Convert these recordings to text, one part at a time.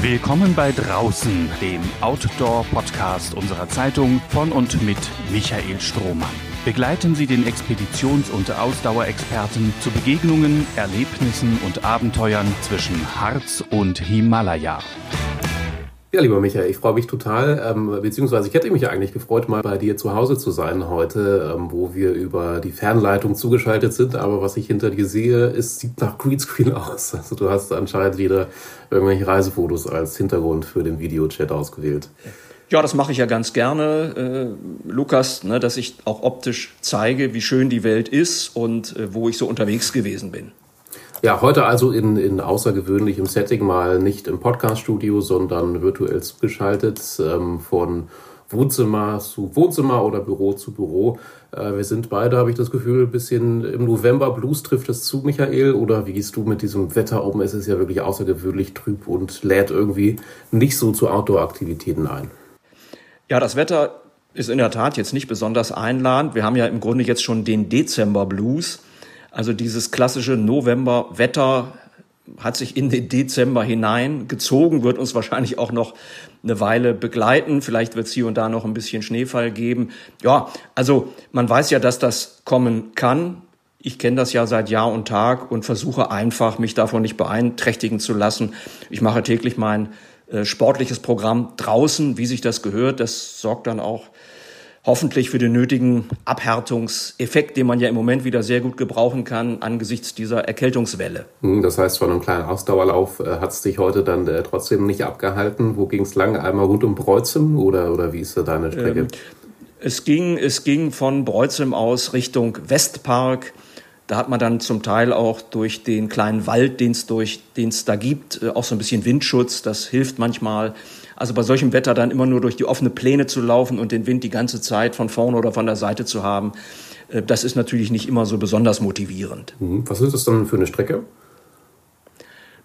Willkommen bei Draußen, dem Outdoor-Podcast unserer Zeitung von und mit Michael Strohmann. Begleiten Sie den Expeditions- und Ausdauerexperten zu Begegnungen, Erlebnissen und Abenteuern zwischen Harz und Himalaya. Ja, lieber Michael, ich freue mich total, ähm, beziehungsweise ich hätte mich eigentlich gefreut, mal bei dir zu Hause zu sein heute, ähm, wo wir über die Fernleitung zugeschaltet sind. Aber was ich hinter dir sehe, ist, sieht nach Greenscreen aus. Also du hast anscheinend wieder irgendwelche Reisefotos als Hintergrund für den Videochat ausgewählt. Ja, das mache ich ja ganz gerne, äh, Lukas, ne, dass ich auch optisch zeige, wie schön die Welt ist und äh, wo ich so unterwegs gewesen bin. Ja, heute also in, in außergewöhnlichem Setting, mal nicht im Podcaststudio, sondern virtuell zugeschaltet ähm, von Wohnzimmer zu Wohnzimmer oder Büro zu Büro. Äh, wir sind beide, habe ich das Gefühl, ein bisschen im November Blues trifft es zu, Michael. Oder wie gehst du mit diesem Wetter um? Es ist ja wirklich außergewöhnlich trüb und lädt irgendwie nicht so zu Outdoor-Aktivitäten ein. Ja, das Wetter ist in der Tat jetzt nicht besonders einladend. Wir haben ja im Grunde jetzt schon den Dezember Blues. Also dieses klassische November-Wetter hat sich in den Dezember hineingezogen, wird uns wahrscheinlich auch noch eine Weile begleiten. Vielleicht wird es hier und da noch ein bisschen Schneefall geben. Ja, also man weiß ja, dass das kommen kann. Ich kenne das ja seit Jahr und Tag und versuche einfach, mich davon nicht beeinträchtigen zu lassen. Ich mache täglich mein äh, sportliches Programm draußen, wie sich das gehört. Das sorgt dann auch hoffentlich für den nötigen Abhärtungseffekt, den man ja im Moment wieder sehr gut gebrauchen kann angesichts dieser Erkältungswelle. Hm, das heißt, von einem kleinen Ausdauerlauf äh, hat es dich heute dann äh, trotzdem nicht abgehalten. Wo ging es lang? Einmal rund um Breuzem oder, oder wie ist da deine Strecke? Ähm, es, ging, es ging von Breuzem aus Richtung Westpark. Da hat man dann zum Teil auch durch den kleinen Wald, den es da gibt, äh, auch so ein bisschen Windschutz. Das hilft manchmal. Also bei solchem Wetter dann immer nur durch die offene Pläne zu laufen und den Wind die ganze Zeit von vorne oder von der Seite zu haben, äh, das ist natürlich nicht immer so besonders motivierend. Mhm. Was ist das dann für eine Strecke?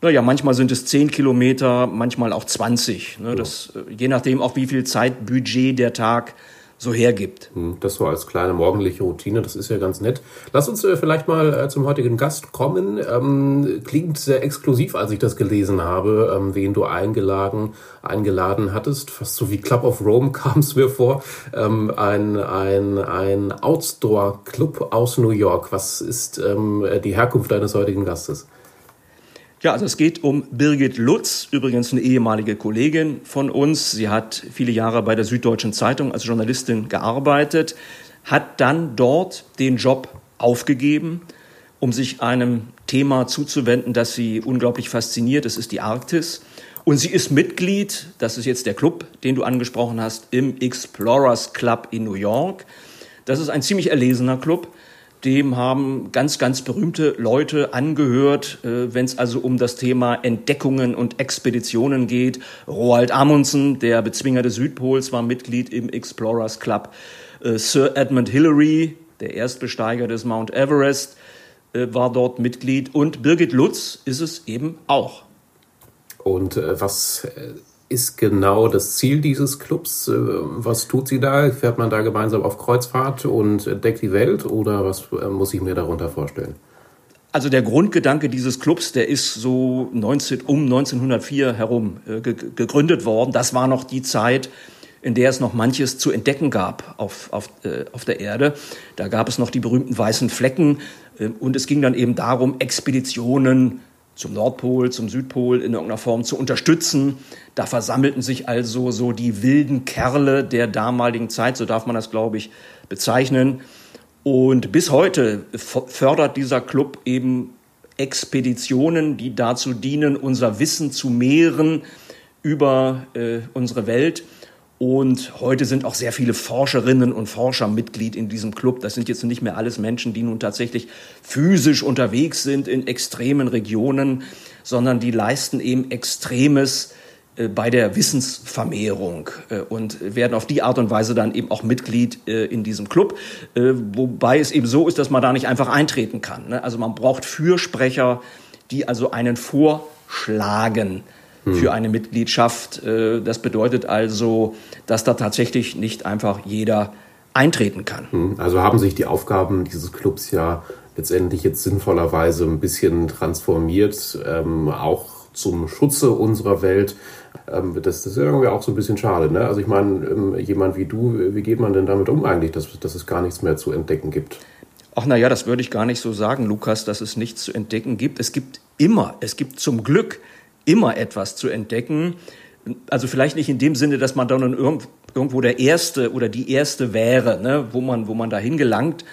Naja, manchmal sind es 10 Kilometer, manchmal auch 20. Ne? Das, äh, je nachdem auch wie viel Zeitbudget der Tag so hergibt. Hm, das so als kleine morgendliche Routine, das ist ja ganz nett. Lass uns äh, vielleicht mal äh, zum heutigen Gast kommen. Ähm, klingt sehr exklusiv, als ich das gelesen habe, ähm, wen du eingeladen, eingeladen hattest. Fast so wie Club of Rome kam es mir vor. Ähm, ein ein, ein Outdoor-Club aus New York. Was ist ähm, die Herkunft deines heutigen Gastes? Ja, also es geht um Birgit Lutz, übrigens eine ehemalige Kollegin von uns. Sie hat viele Jahre bei der Süddeutschen Zeitung als Journalistin gearbeitet, hat dann dort den Job aufgegeben, um sich einem Thema zuzuwenden, das sie unglaublich fasziniert. Das ist die Arktis. Und sie ist Mitglied, das ist jetzt der Club, den du angesprochen hast, im Explorers Club in New York. Das ist ein ziemlich erlesener Club dem haben ganz, ganz berühmte Leute angehört, äh, wenn es also um das Thema Entdeckungen und Expeditionen geht. Roald Amundsen, der Bezwinger des Südpols, war Mitglied im Explorers Club. Äh, Sir Edmund Hillary, der Erstbesteiger des Mount Everest, äh, war dort Mitglied. Und Birgit Lutz ist es eben auch. Und äh, was äh, ist genau das Ziel dieses Clubs? Äh, was tut sie da? Fährt man da gemeinsam auf Kreuzfahrt und entdeckt die Welt oder was äh, muss ich mir darunter vorstellen? Also der Grundgedanke dieses Clubs, der ist so 19, um 1904 herum äh, gegründet worden. Das war noch die Zeit, in der es noch manches zu entdecken gab auf, auf, äh, auf der Erde. Da gab es noch die berühmten weißen Flecken äh, und es ging dann eben darum, Expeditionen zum Nordpol, zum Südpol in irgendeiner Form zu unterstützen. Da versammelten sich also so die wilden Kerle der damaligen Zeit, so darf man das, glaube ich, bezeichnen. Und bis heute fördert dieser Club eben Expeditionen, die dazu dienen, unser Wissen zu mehren über äh, unsere Welt. Und heute sind auch sehr viele Forscherinnen und Forscher Mitglied in diesem Club. Das sind jetzt nicht mehr alles Menschen, die nun tatsächlich physisch unterwegs sind in extremen Regionen, sondern die leisten eben Extremes äh, bei der Wissensvermehrung äh, und werden auf die Art und Weise dann eben auch Mitglied äh, in diesem Club. Wobei es eben so ist, dass man da nicht einfach eintreten kann. Ne? Also man braucht Fürsprecher, die also einen vorschlagen hm. für eine Mitgliedschaft. Äh, das bedeutet also, dass da tatsächlich nicht einfach jeder eintreten kann. Hm. Also haben sich die Aufgaben dieses Clubs ja letztendlich jetzt sinnvollerweise ein bisschen transformiert, ähm, auch zum Schutze unserer Welt. Ähm, das, das ist irgendwie auch so ein bisschen schade. Ne? Also ich meine, ähm, jemand wie du, wie geht man denn damit um eigentlich, dass, dass es gar nichts mehr zu entdecken gibt? Ach naja, das würde ich gar nicht so sagen, Lukas, dass es nichts zu entdecken gibt. Es gibt immer, es gibt zum Glück immer etwas zu entdecken. Also vielleicht nicht in dem Sinne, dass man dann irgendwo der Erste oder die Erste wäre, ne, wo man, wo man dahin gelangt.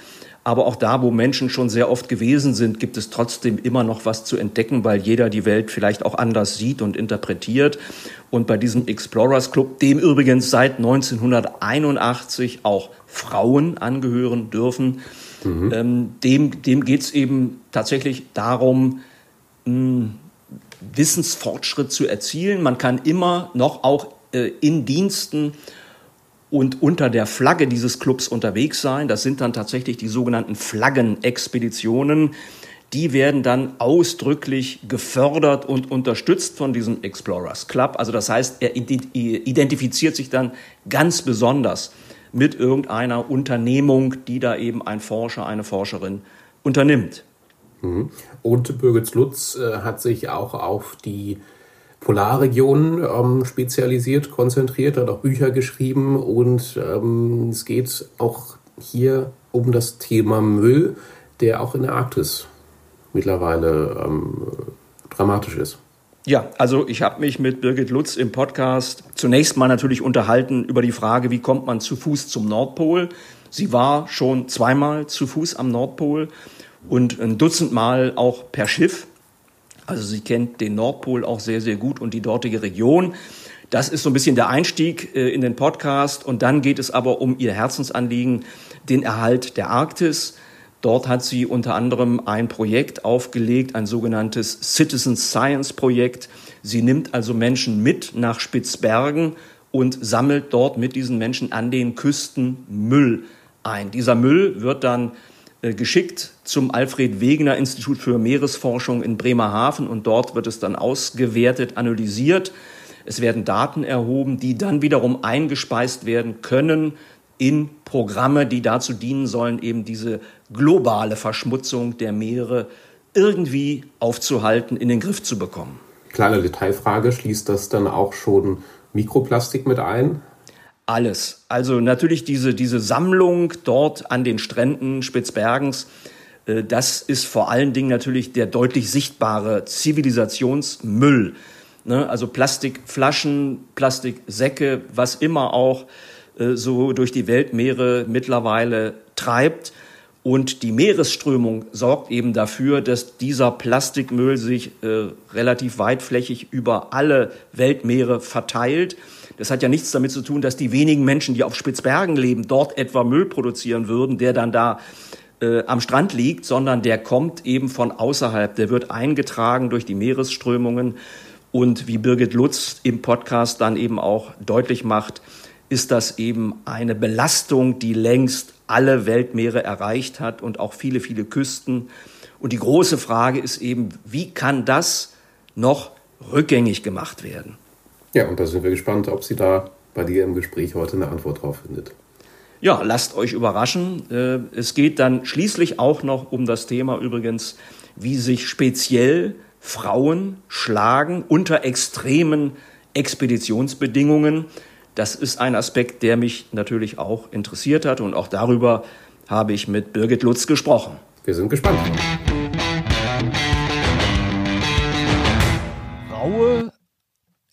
Aber auch da, wo Menschen schon sehr oft gewesen sind, gibt es trotzdem immer noch was zu entdecken, weil jeder die Welt vielleicht auch anders sieht und interpretiert. Und bei diesem Explorers Club, dem übrigens seit 1981 auch Frauen angehören dürfen, mhm. ähm, dem, dem geht es eben tatsächlich darum, mh, Wissensfortschritt zu erzielen. Man kann immer noch auch äh, in Diensten und unter der Flagge dieses Clubs unterwegs sein. Das sind dann tatsächlich die sogenannten Flaggenexpeditionen. Die werden dann ausdrücklich gefördert und unterstützt von diesem Explorers Club. Also das heißt, er identifiziert sich dann ganz besonders mit irgendeiner Unternehmung, die da eben ein Forscher, eine Forscherin unternimmt. Mhm. Und Birgit Lutz äh, hat sich auch auf die Polarregionen ähm, spezialisiert, konzentriert, hat auch Bücher geschrieben und ähm, es geht auch hier um das Thema Müll, der auch in der Arktis mittlerweile ähm, dramatisch ist. Ja, also ich habe mich mit Birgit Lutz im Podcast zunächst mal natürlich unterhalten über die Frage, wie kommt man zu Fuß zum Nordpol. Sie war schon zweimal zu Fuß am Nordpol und ein Dutzend Mal auch per Schiff. Also sie kennt den Nordpol auch sehr, sehr gut und die dortige Region. Das ist so ein bisschen der Einstieg äh, in den Podcast. Und dann geht es aber um ihr Herzensanliegen, den Erhalt der Arktis. Dort hat sie unter anderem ein Projekt aufgelegt, ein sogenanntes Citizen Science Projekt. Sie nimmt also Menschen mit nach Spitzbergen und sammelt dort mit diesen Menschen an den Küsten Müll ein. Dieser Müll wird dann geschickt zum Alfred Wegener Institut für Meeresforschung in Bremerhaven und dort wird es dann ausgewertet, analysiert. Es werden Daten erhoben, die dann wiederum eingespeist werden können in Programme, die dazu dienen sollen, eben diese globale Verschmutzung der Meere irgendwie aufzuhalten, in den Griff zu bekommen. Kleine Detailfrage, schließt das dann auch schon Mikroplastik mit ein? Alles. Also natürlich diese, diese Sammlung dort an den Stränden Spitzbergens, äh, das ist vor allen Dingen natürlich der deutlich sichtbare Zivilisationsmüll. Ne? Also Plastikflaschen, Plastiksäcke, was immer auch äh, so durch die Weltmeere mittlerweile treibt. Und die Meeresströmung sorgt eben dafür, dass dieser Plastikmüll sich äh, relativ weitflächig über alle Weltmeere verteilt. Das hat ja nichts damit zu tun, dass die wenigen Menschen, die auf Spitzbergen leben, dort etwa Müll produzieren würden, der dann da äh, am Strand liegt, sondern der kommt eben von außerhalb. Der wird eingetragen durch die Meeresströmungen. Und wie Birgit Lutz im Podcast dann eben auch deutlich macht, ist das eben eine Belastung, die längst alle Weltmeere erreicht hat und auch viele, viele Küsten. Und die große Frage ist eben, wie kann das noch rückgängig gemacht werden? Ja, und da sind wir gespannt, ob sie da bei dir im Gespräch heute eine Antwort drauf findet. Ja, lasst euch überraschen. Äh, es geht dann schließlich auch noch um das Thema übrigens, wie sich speziell Frauen schlagen unter extremen Expeditionsbedingungen. Das ist ein Aspekt, der mich natürlich auch interessiert hat und auch darüber habe ich mit Birgit Lutz gesprochen. Wir sind gespannt.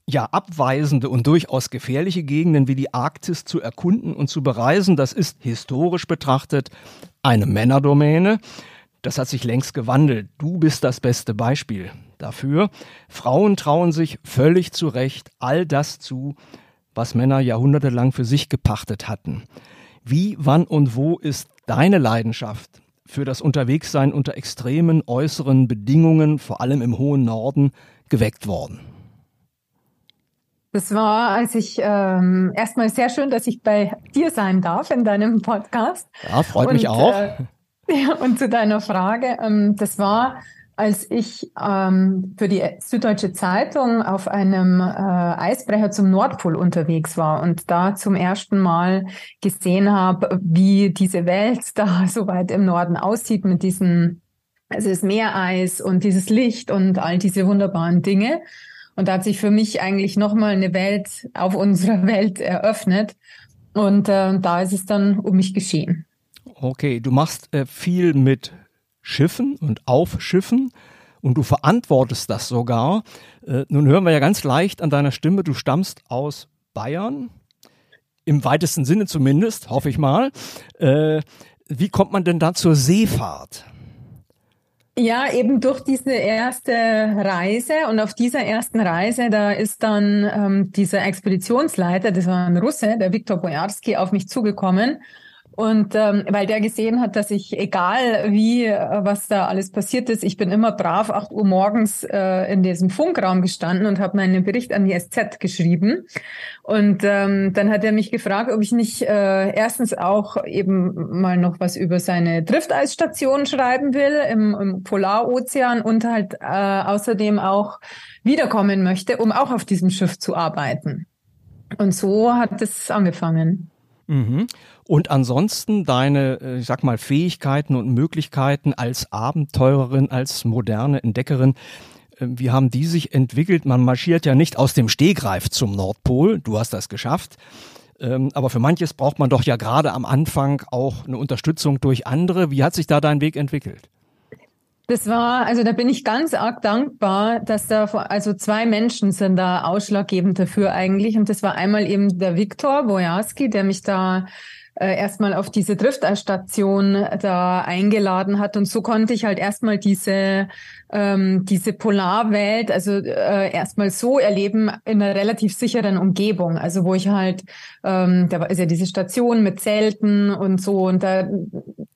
Ja abweisende und durchaus gefährliche Gegenden wie die Arktis zu erkunden und zu bereisen, das ist historisch betrachtet eine Männerdomäne. Das hat sich längst gewandelt. Du bist das beste Beispiel dafür. Frauen trauen sich völlig zu Recht all das zu, was Männer jahrhundertelang für sich gepachtet hatten. Wie, wann und wo ist deine Leidenschaft für das Unterwegssein unter extremen äußeren Bedingungen, vor allem im hohen Norden, geweckt worden? Das war, als ich ähm, erstmal sehr schön, dass ich bei dir sein darf in deinem Podcast. Ja, freut und, mich auch. Äh, ja, und zu deiner Frage, ähm, das war, als ich ähm, für die Süddeutsche Zeitung auf einem äh, Eisbrecher zum Nordpol unterwegs war und da zum ersten Mal gesehen habe, wie diese Welt da so weit im Norden aussieht mit diesen Also das Meereis und dieses Licht und all diese wunderbaren Dinge. Und da hat sich für mich eigentlich nochmal eine Welt auf unserer Welt eröffnet. Und äh, da ist es dann um mich geschehen. Okay, du machst äh, viel mit Schiffen und auf Schiffen und du verantwortest das sogar. Äh, nun hören wir ja ganz leicht an deiner Stimme, du stammst aus Bayern. Im weitesten Sinne zumindest, hoffe ich mal. Äh, wie kommt man denn da zur Seefahrt? Ja, eben durch diese erste Reise und auf dieser ersten Reise, da ist dann ähm, dieser Expeditionsleiter, das war ein Russe, der Viktor Bojarski, auf mich zugekommen und ähm, weil der gesehen hat, dass ich, egal wie, äh, was da alles passiert ist, ich bin immer brav 8 Uhr morgens äh, in diesem Funkraum gestanden und habe meinen Bericht an die SZ geschrieben. Und ähm, dann hat er mich gefragt, ob ich nicht äh, erstens auch eben mal noch was über seine Drifteisstation schreiben will im, im Polarozean und halt äh, außerdem auch wiederkommen möchte, um auch auf diesem Schiff zu arbeiten. Und so hat es angefangen. Mhm. Und ansonsten deine, äh, ich sag mal, Fähigkeiten und Möglichkeiten als Abenteurerin, als moderne Entdeckerin, äh, wie haben die sich entwickelt? Man marschiert ja nicht aus dem Stehgreif zum Nordpol. Du hast das geschafft. Ähm, aber für manches braucht man doch ja gerade am Anfang auch eine Unterstützung durch andere. Wie hat sich da dein Weg entwickelt? Das war, also da bin ich ganz arg dankbar, dass da, also zwei Menschen sind da ausschlaggebend dafür eigentlich. Und das war einmal eben der Viktor Wojarski, der mich da äh, erstmal auf diese Drifterstation da eingeladen hat. Und so konnte ich halt erstmal diese, ähm, diese Polarwelt, also äh, erstmal so erleben in einer relativ sicheren Umgebung. Also wo ich halt, ähm, da ist ja diese Station mit Zelten und so. Und da,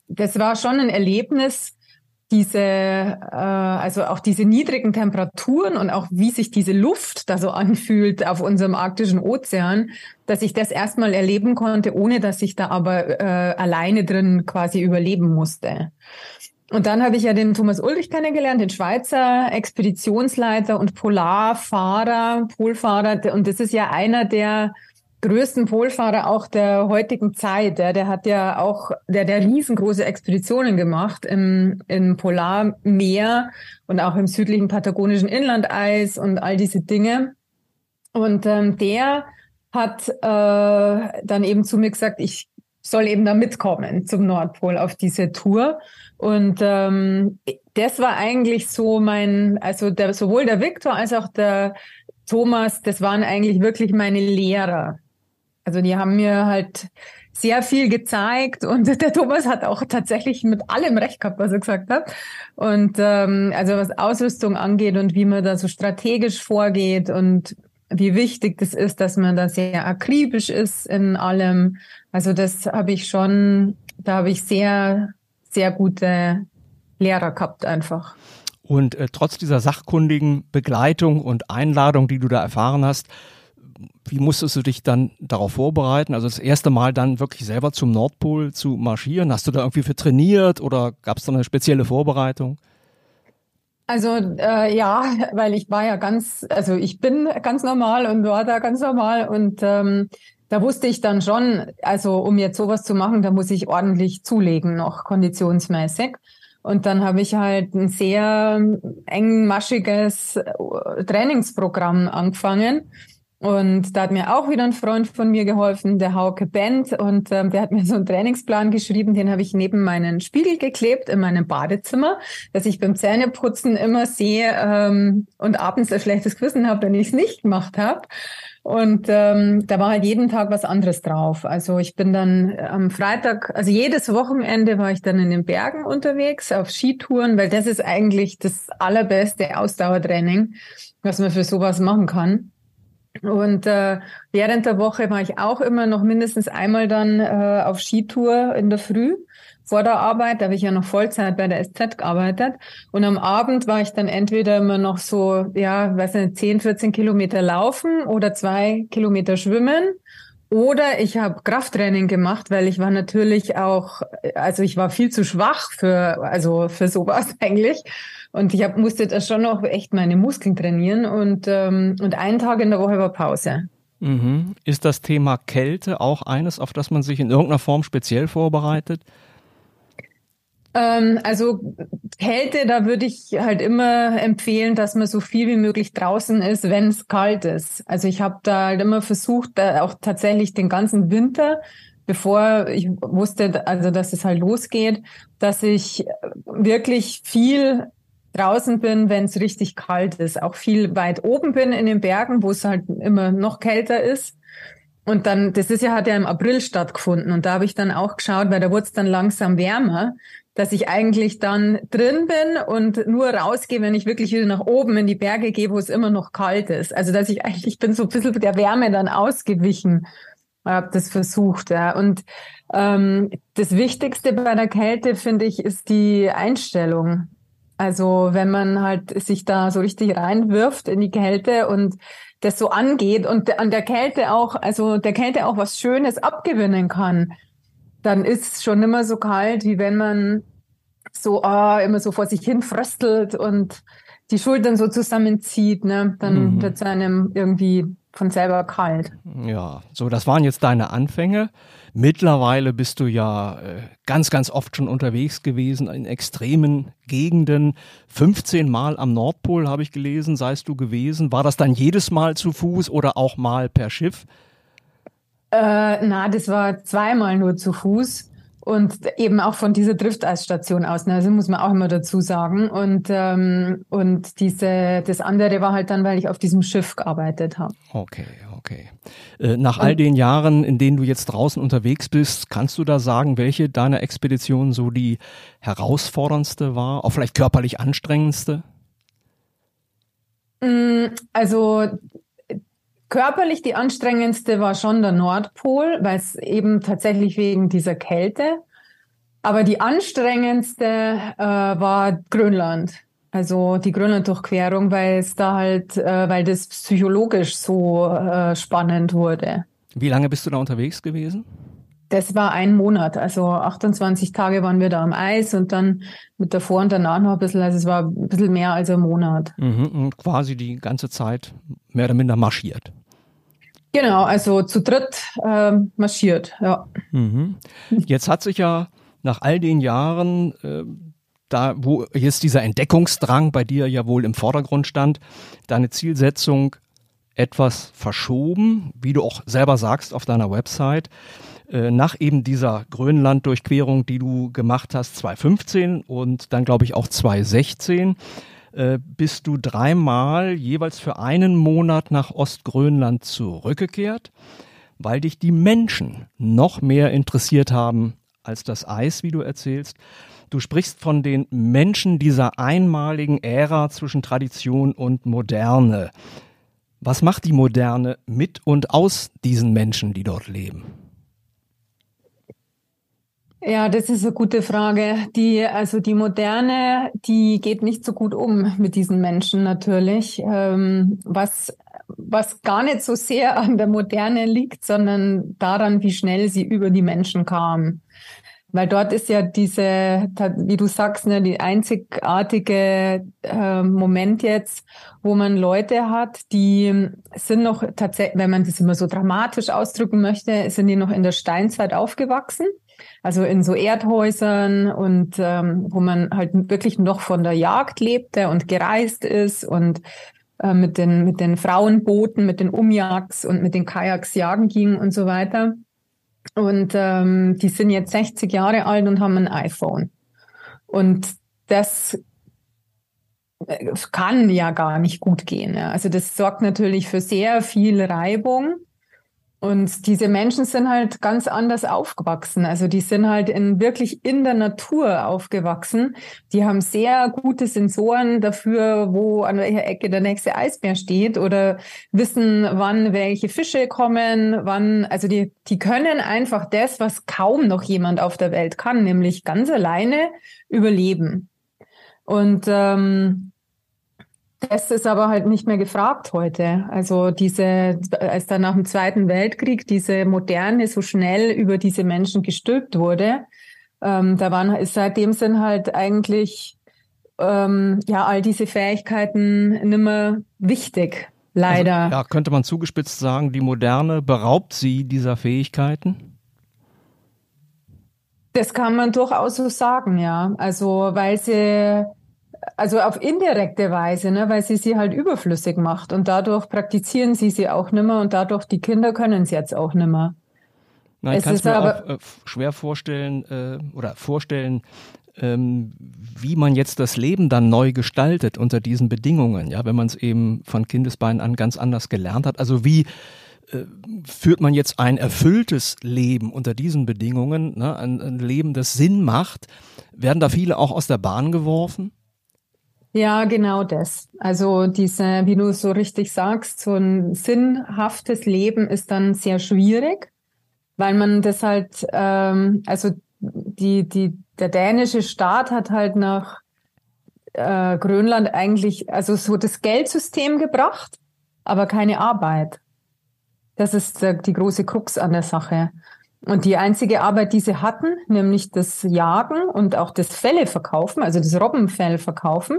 das war schon ein Erlebnis, diese, äh, also auch diese niedrigen Temperaturen und auch wie sich diese Luft da so anfühlt auf unserem arktischen Ozean, dass ich das erstmal erleben konnte, ohne dass ich da aber äh, alleine drin quasi überleben musste. Und dann habe ich ja den Thomas Ulrich kennengelernt, den Schweizer Expeditionsleiter und Polarfahrer, Polfahrer. Und das ist ja einer der größten Polfahrer auch der heutigen Zeit. Der, der hat ja auch, der, der riesengroße Expeditionen gemacht im, im Polarmeer und auch im südlichen patagonischen Inlandeis und all diese Dinge. Und ähm, der hat äh, dann eben zu mir gesagt, ich soll eben da mitkommen zum Nordpol auf diese Tour. Und ähm, das war eigentlich so mein, also der, sowohl der Viktor als auch der Thomas, das waren eigentlich wirklich meine Lehrer. Also die haben mir halt sehr viel gezeigt und der Thomas hat auch tatsächlich mit allem recht gehabt, was er gesagt hat. Und ähm, also was Ausrüstung angeht und wie man da so strategisch vorgeht und wie wichtig das ist, dass man da sehr akribisch ist in allem. Also das habe ich schon, da habe ich sehr, sehr gute Lehrer gehabt einfach. Und äh, trotz dieser sachkundigen Begleitung und Einladung, die du da erfahren hast, wie musstest du dich dann darauf vorbereiten? Also das erste Mal dann wirklich selber zum Nordpol zu marschieren? Hast du da irgendwie für trainiert oder gab es da eine spezielle Vorbereitung? Also äh, ja, weil ich war ja ganz, also ich bin ganz normal und war da ganz normal und ähm, da wusste ich dann schon, also um jetzt sowas zu machen, da muss ich ordentlich zulegen noch konditionsmäßig. Und dann habe ich halt ein sehr engmaschiges äh, Trainingsprogramm angefangen und da hat mir auch wieder ein Freund von mir geholfen, der Hauke Bent. Und ähm, der hat mir so einen Trainingsplan geschrieben, den habe ich neben meinen Spiegel geklebt in meinem Badezimmer, dass ich beim Zähneputzen immer sehe ähm, und abends ein schlechtes Gewissen habe, wenn ich es nicht gemacht habe. Und ähm, da war halt jeden Tag was anderes drauf. Also ich bin dann am Freitag, also jedes Wochenende war ich dann in den Bergen unterwegs auf Skitouren, weil das ist eigentlich das allerbeste Ausdauertraining, was man für sowas machen kann. Und äh, während der Woche war ich auch immer noch mindestens einmal dann äh, auf Skitour in der Früh vor der Arbeit. Da habe ich ja noch Vollzeit bei der SZ gearbeitet. Und am Abend war ich dann entweder immer noch so, ja, weiß nicht, 10, 14 Kilometer laufen oder zwei Kilometer schwimmen. Oder ich habe Krafttraining gemacht, weil ich war natürlich auch, also ich war viel zu schwach für, also für sowas eigentlich. Und ich hab, musste da schon noch echt meine Muskeln trainieren und, ähm, und einen Tag in der Woche war Pause. Mhm. Ist das Thema Kälte auch eines, auf das man sich in irgendeiner Form speziell vorbereitet? Ähm, also Kälte, da würde ich halt immer empfehlen, dass man so viel wie möglich draußen ist, wenn es kalt ist. Also ich habe da halt immer versucht, da auch tatsächlich den ganzen Winter, bevor ich wusste, also dass es halt losgeht, dass ich wirklich viel draußen bin, wenn es richtig kalt ist. Auch viel weit oben bin in den Bergen, wo es halt immer noch kälter ist. Und dann, das ist ja, hat ja im April stattgefunden. Und da habe ich dann auch geschaut, weil da wurde es dann langsam wärmer, dass ich eigentlich dann drin bin und nur rausgehe, wenn ich wirklich wieder nach oben in die Berge gehe, wo es immer noch kalt ist. Also dass ich eigentlich bin so ein bisschen der Wärme dann ausgewichen, habe das versucht. Ja. Und ähm, das Wichtigste bei der Kälte, finde ich, ist die Einstellung. Also wenn man halt sich da so richtig reinwirft in die Kälte und das so angeht und an der Kälte auch, also der Kälte auch was Schönes abgewinnen kann, dann ist es schon immer so kalt, wie wenn man so ah, immer so vor sich hin fröstelt und die Schultern so zusammenzieht, ne? dann mhm. wird es einem irgendwie von selber kalt. Ja, so das waren jetzt deine Anfänge. Mittlerweile bist du ja äh, ganz, ganz oft schon unterwegs gewesen in extremen Gegenden. 15 Mal am Nordpol habe ich gelesen, seist du gewesen. War das dann jedes Mal zu Fuß oder auch mal per Schiff? Äh, na, das war zweimal nur zu Fuß. Und eben auch von dieser Drifteisstation aus, ne? also muss man auch immer dazu sagen. Und, ähm, und diese, das andere war halt dann, weil ich auf diesem Schiff gearbeitet habe. Okay, okay. Äh, nach all den Jahren, in denen du jetzt draußen unterwegs bist, kannst du da sagen, welche deiner Expeditionen so die herausforderndste war, auch vielleicht körperlich anstrengendste? Mm, also Körperlich die anstrengendste war schon der Nordpol, weil es eben tatsächlich wegen dieser Kälte. Aber die anstrengendste äh, war Grönland. Also die Grönland-Durchquerung, weil es da halt, äh, weil das psychologisch so äh, spannend wurde. Wie lange bist du da unterwegs gewesen? Das war ein Monat, also 28 Tage waren wir da am Eis und dann mit davor und danach noch ein bisschen, also es war ein bisschen mehr als ein Monat. Mhm, und quasi die ganze Zeit mehr oder minder marschiert. Genau, also zu dritt äh, marschiert, ja. Mhm. Jetzt hat sich ja nach all den Jahren, äh, da wo jetzt dieser Entdeckungsdrang bei dir ja wohl im Vordergrund stand, deine Zielsetzung etwas verschoben, wie du auch selber sagst auf deiner Website, äh, nach eben dieser Grönland-Durchquerung, die du gemacht hast, 2015 und dann glaube ich auch 2016 äh, bist du dreimal jeweils für einen Monat nach Ostgrönland zurückgekehrt, weil dich die Menschen noch mehr interessiert haben als das Eis, wie du erzählst. Du sprichst von den Menschen dieser einmaligen Ära zwischen Tradition und Moderne. Was macht die Moderne mit und aus diesen Menschen, die dort leben? Ja, das ist eine gute Frage. Die, also die Moderne, die geht nicht so gut um mit diesen Menschen natürlich. Ähm, was, was gar nicht so sehr an der Moderne liegt, sondern daran, wie schnell sie über die Menschen kam. Weil dort ist ja diese, wie du sagst, ne, die einzigartige äh, Moment jetzt, wo man Leute hat, die sind noch tatsächlich, wenn man das immer so dramatisch ausdrücken möchte, sind die noch in der Steinzeit aufgewachsen. Also in so Erdhäusern und ähm, wo man halt wirklich noch von der Jagd lebte und gereist ist und äh, mit den mit den Frauenbooten, mit den Umjagds und mit den Kajaks jagen ging und so weiter. Und ähm, die sind jetzt 60 Jahre alt und haben ein iPhone. Und das äh, kann ja gar nicht gut gehen. Also das sorgt natürlich für sehr viel Reibung und diese Menschen sind halt ganz anders aufgewachsen. Also die sind halt in, wirklich in der Natur aufgewachsen. Die haben sehr gute Sensoren dafür, wo an welcher Ecke der nächste Eisbär steht oder wissen, wann welche Fische kommen, wann, also die, die können einfach das, was kaum noch jemand auf der Welt kann, nämlich ganz alleine überleben. Und ähm, das ist aber halt nicht mehr gefragt heute. Also diese, als dann nach dem Zweiten Weltkrieg diese Moderne so schnell über diese Menschen gestülpt wurde, ähm, da waren seitdem sind halt eigentlich ähm, ja all diese Fähigkeiten nimmer wichtig, leider. Also, ja, könnte man zugespitzt sagen, die Moderne beraubt sie dieser Fähigkeiten? Das kann man durchaus so sagen, ja. Also weil sie, also auf indirekte Weise, ne, weil sie sie halt überflüssig macht und dadurch praktizieren sie sie auch nimmer und dadurch die Kinder können es jetzt auch nimmer. Nein, ich kann es mir aber, auch äh, schwer vorstellen äh, oder vorstellen, ähm, wie man jetzt das Leben dann neu gestaltet unter diesen Bedingungen, ja, wenn man es eben von Kindesbeinen an ganz anders gelernt hat. Also wie äh, führt man jetzt ein erfülltes Leben unter diesen Bedingungen, ne, ein, ein Leben, das Sinn macht? Werden da viele auch aus der Bahn geworfen? Ja, genau das. Also diese, wie du so richtig sagst, so ein sinnhaftes Leben ist dann sehr schwierig, weil man das halt, ähm, also die, die, der dänische Staat hat halt nach äh, Grönland eigentlich, also so das Geldsystem gebracht, aber keine Arbeit. Das ist äh, die große Krux an der Sache. Und die einzige Arbeit, die sie hatten, nämlich das Jagen und auch das Felle verkaufen, also das Robbenfell verkaufen,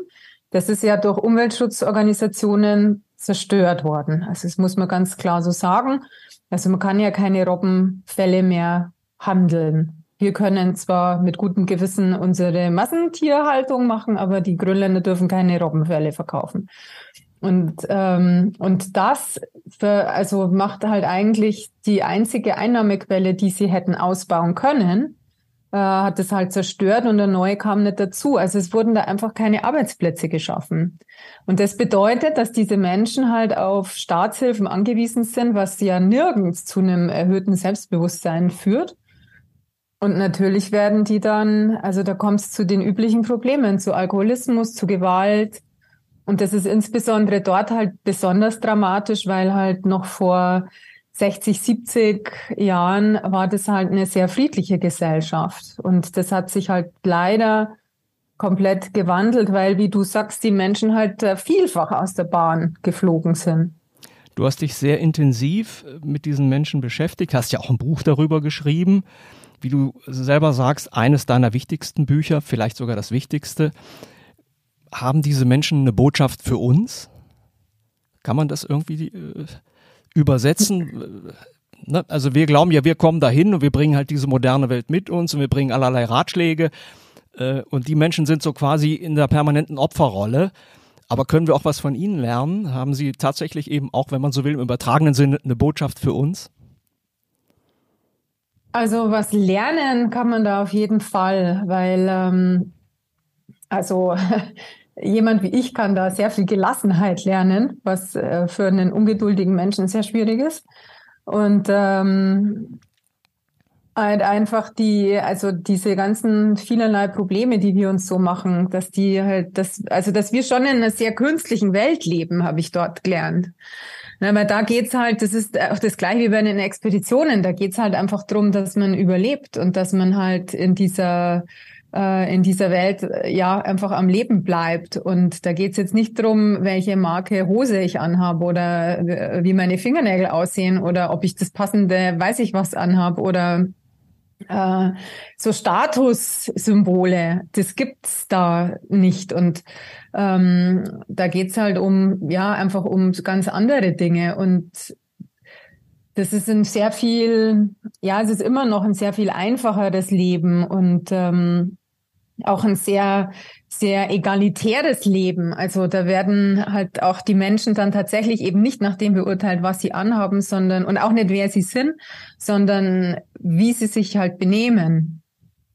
das ist ja durch Umweltschutzorganisationen zerstört worden. Also das muss man ganz klar so sagen. Also man kann ja keine Robbenfälle mehr handeln. Wir können zwar mit gutem Gewissen unsere Massentierhaltung machen, aber die Grönländer dürfen keine Robbenfälle verkaufen. Und, ähm, und das für, also macht halt eigentlich die einzige Einnahmequelle, die sie hätten ausbauen können, äh, hat es halt zerstört und der neue kam nicht dazu. Also es wurden da einfach keine Arbeitsplätze geschaffen. Und das bedeutet, dass diese Menschen halt auf Staatshilfen angewiesen sind, was ja nirgends zu einem erhöhten Selbstbewusstsein führt. Und natürlich werden die dann, also da kommt es zu den üblichen Problemen, zu Alkoholismus, zu Gewalt, und das ist insbesondere dort halt besonders dramatisch, weil halt noch vor 60, 70 Jahren war das halt eine sehr friedliche Gesellschaft. Und das hat sich halt leider komplett gewandelt, weil, wie du sagst, die Menschen halt äh, vielfach aus der Bahn geflogen sind. Du hast dich sehr intensiv äh, mit diesen Menschen beschäftigt, hast ja auch ein Buch darüber geschrieben. Wie du selber sagst, eines deiner wichtigsten Bücher, vielleicht sogar das wichtigste haben diese Menschen eine Botschaft für uns? Kann man das irgendwie äh, übersetzen? Ne? Also wir glauben ja, wir kommen dahin und wir bringen halt diese moderne Welt mit uns und wir bringen allerlei Ratschläge. Äh, und die Menschen sind so quasi in der permanenten Opferrolle. Aber können wir auch was von ihnen lernen? Haben sie tatsächlich eben auch, wenn man so will, im übertragenen Sinne eine Botschaft für uns? Also was lernen kann man da auf jeden Fall, weil ähm, also jemand wie ich kann da sehr viel Gelassenheit lernen, was äh, für einen ungeduldigen Menschen sehr schwierig ist. Und ähm, halt einfach die, also diese ganzen vielerlei Probleme, die wir uns so machen, dass die halt, das, also dass wir schon in einer sehr künstlichen Welt leben, habe ich dort gelernt. Na, weil da geht's halt, das ist auch das gleiche wie bei den Expeditionen, da geht's halt einfach drum, dass man überlebt und dass man halt in dieser in dieser Welt äh, ja einfach am Leben bleibt. Und da geht es jetzt nicht drum, welche Marke Hose ich anhabe oder äh, wie meine Fingernägel aussehen oder ob ich das passende, weiß ich was anhabe oder äh, so Statussymbole, das gibt's da nicht. Und ähm, da geht's halt um, ja, einfach um ganz andere Dinge. Und das ist ein sehr viel, ja, es ist immer noch ein sehr viel einfacheres Leben und ähm, auch ein sehr, sehr egalitäres Leben. Also da werden halt auch die Menschen dann tatsächlich eben nicht nach dem beurteilt, was sie anhaben, sondern, und auch nicht wer sie sind, sondern wie sie sich halt benehmen.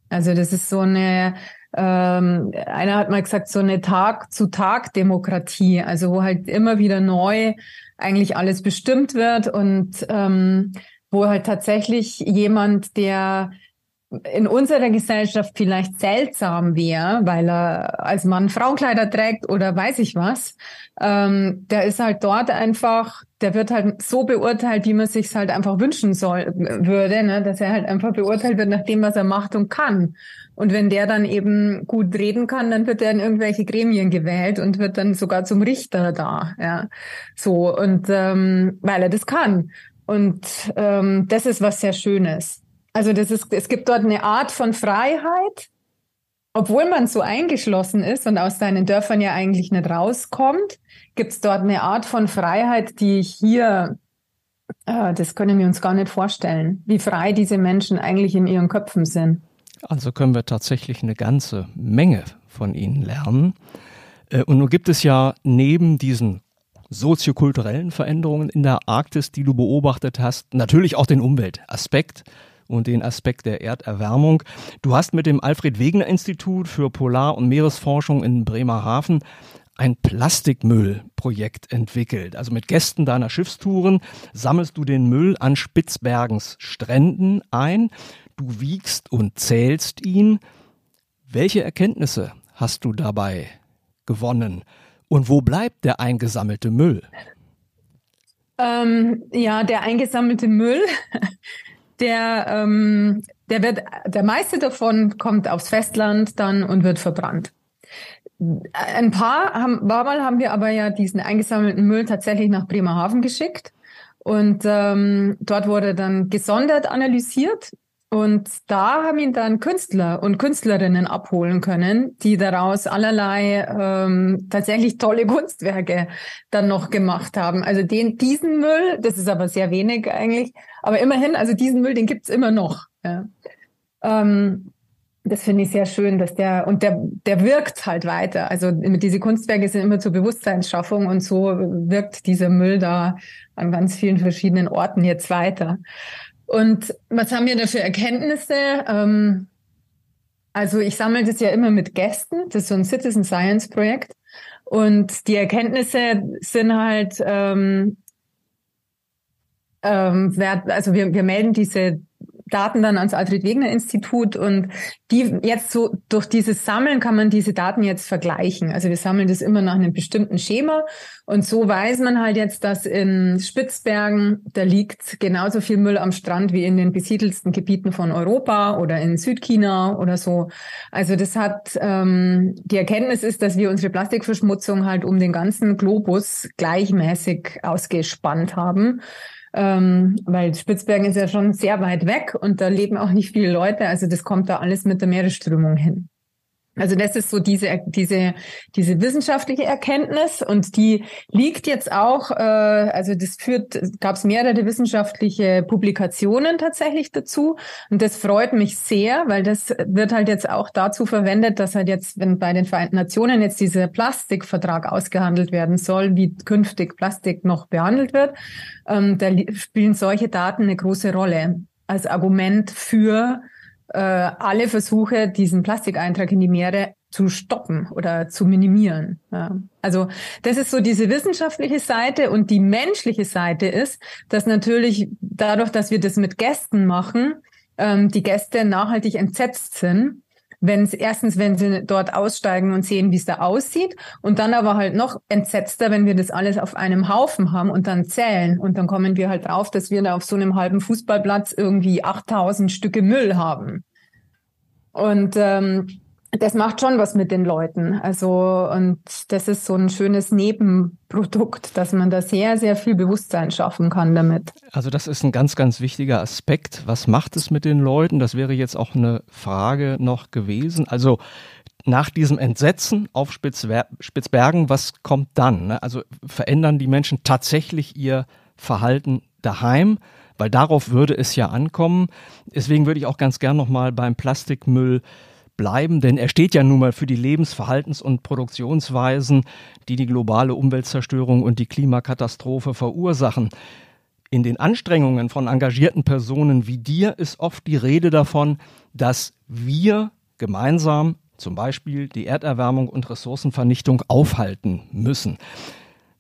Also das ist so eine, ähm, einer hat mal gesagt, so eine Tag-zu-Tag-Demokratie, also wo halt immer wieder neu eigentlich alles bestimmt wird und ähm, wo halt tatsächlich jemand, der in unserer Gesellschaft vielleicht seltsam wäre, weil er als Mann Frauenkleider trägt oder weiß ich was, ähm, der ist halt dort einfach, der wird halt so beurteilt, wie man sich halt einfach wünschen soll, würde, ne? dass er halt einfach beurteilt wird nach dem, was er macht und kann. Und wenn der dann eben gut reden kann, dann wird er in irgendwelche Gremien gewählt und wird dann sogar zum Richter da, ja. So, und ähm, weil er das kann. Und ähm, das ist was sehr Schönes. Also das ist, es gibt dort eine Art von Freiheit, obwohl man so eingeschlossen ist und aus seinen Dörfern ja eigentlich nicht rauskommt, gibt es dort eine Art von Freiheit, die hier, äh, das können wir uns gar nicht vorstellen, wie frei diese Menschen eigentlich in ihren Köpfen sind. Also können wir tatsächlich eine ganze Menge von Ihnen lernen. Äh, und nun gibt es ja neben diesen soziokulturellen Veränderungen in der Arktis, die du beobachtet hast, natürlich auch den Umweltaspekt und den Aspekt der Erderwärmung. Du hast mit dem Alfred Wegener Institut für Polar- und Meeresforschung in Bremerhaven ein Plastikmüllprojekt entwickelt. Also mit Gästen deiner Schiffstouren sammelst du den Müll an Spitzbergens Stränden ein, du wiegst und zählst ihn. Welche Erkenntnisse hast du dabei gewonnen? Und wo bleibt der eingesammelte Müll? Ähm, ja, der eingesammelte Müll, der, ähm, der wird, der meiste davon kommt aufs Festland dann und wird verbrannt. Ein paar haben, paar Mal haben wir aber ja diesen eingesammelten Müll tatsächlich nach Bremerhaven geschickt. Und ähm, dort wurde dann gesondert analysiert und da haben ihn dann Künstler und Künstlerinnen abholen können, die daraus allerlei ähm, tatsächlich tolle Kunstwerke dann noch gemacht haben. Also den, diesen Müll, das ist aber sehr wenig eigentlich, aber immerhin, also diesen Müll, den gibt's immer noch. Ja. Ähm, das finde ich sehr schön, dass der, und der, der wirkt halt weiter. Also diese Kunstwerke sind immer zur Bewusstseinsschaffung und so wirkt dieser Müll da an ganz vielen verschiedenen Orten jetzt weiter. Und was haben wir da für Erkenntnisse? Ähm, also ich sammle das ja immer mit Gästen. Das ist so ein Citizen Science Projekt. Und die Erkenntnisse sind halt, ähm, ähm, also wir, wir melden diese Daten dann ans Alfred Wegener Institut und die jetzt so durch dieses Sammeln kann man diese Daten jetzt vergleichen. Also wir sammeln das immer nach einem bestimmten Schema und so weiß man halt jetzt, dass in Spitzbergen da liegt genauso viel Müll am Strand wie in den besiedelsten Gebieten von Europa oder in Südchina oder so. Also das hat ähm, die Erkenntnis ist, dass wir unsere Plastikverschmutzung halt um den ganzen Globus gleichmäßig ausgespannt haben ähm, weil Spitzbergen ist ja schon sehr weit weg und da leben auch nicht viele Leute. Also das kommt da alles mit der Meeresströmung hin. Also das ist so diese diese diese wissenschaftliche Erkenntnis und die liegt jetzt auch, äh, also das führt, gab es mehrere wissenschaftliche Publikationen tatsächlich dazu und das freut mich sehr, weil das wird halt jetzt auch dazu verwendet, dass halt jetzt, wenn bei den Vereinten Nationen jetzt dieser Plastikvertrag ausgehandelt werden soll, wie künftig Plastik noch behandelt wird, ähm, da spielen solche Daten eine große Rolle als Argument für äh, alle Versuche, diesen Plastikeintrag in die Meere zu stoppen oder zu minimieren. Ja. Also das ist so diese wissenschaftliche Seite und die menschliche Seite ist, dass natürlich dadurch, dass wir das mit Gästen machen, ähm, die Gäste nachhaltig entsetzt sind wenn es erstens, wenn sie dort aussteigen und sehen, wie es da aussieht, und dann aber halt noch entsetzter, wenn wir das alles auf einem Haufen haben und dann zählen und dann kommen wir halt drauf, dass wir da auf so einem halben Fußballplatz irgendwie 8000 Stücke Müll haben. Und ähm, das macht schon was mit den Leuten. Also, und das ist so ein schönes Nebenprodukt, dass man da sehr, sehr viel Bewusstsein schaffen kann damit. Also, das ist ein ganz, ganz wichtiger Aspekt. Was macht es mit den Leuten? Das wäre jetzt auch eine Frage noch gewesen. Also, nach diesem Entsetzen auf Spitzwer Spitzbergen, was kommt dann? Ne? Also, verändern die Menschen tatsächlich ihr Verhalten daheim? Weil darauf würde es ja ankommen. Deswegen würde ich auch ganz gern nochmal beim Plastikmüll bleiben, denn er steht ja nun mal für die Lebensverhaltens- und Produktionsweisen, die die globale Umweltzerstörung und die Klimakatastrophe verursachen. In den Anstrengungen von engagierten Personen wie dir ist oft die Rede davon, dass wir gemeinsam zum Beispiel die Erderwärmung und Ressourcenvernichtung aufhalten müssen.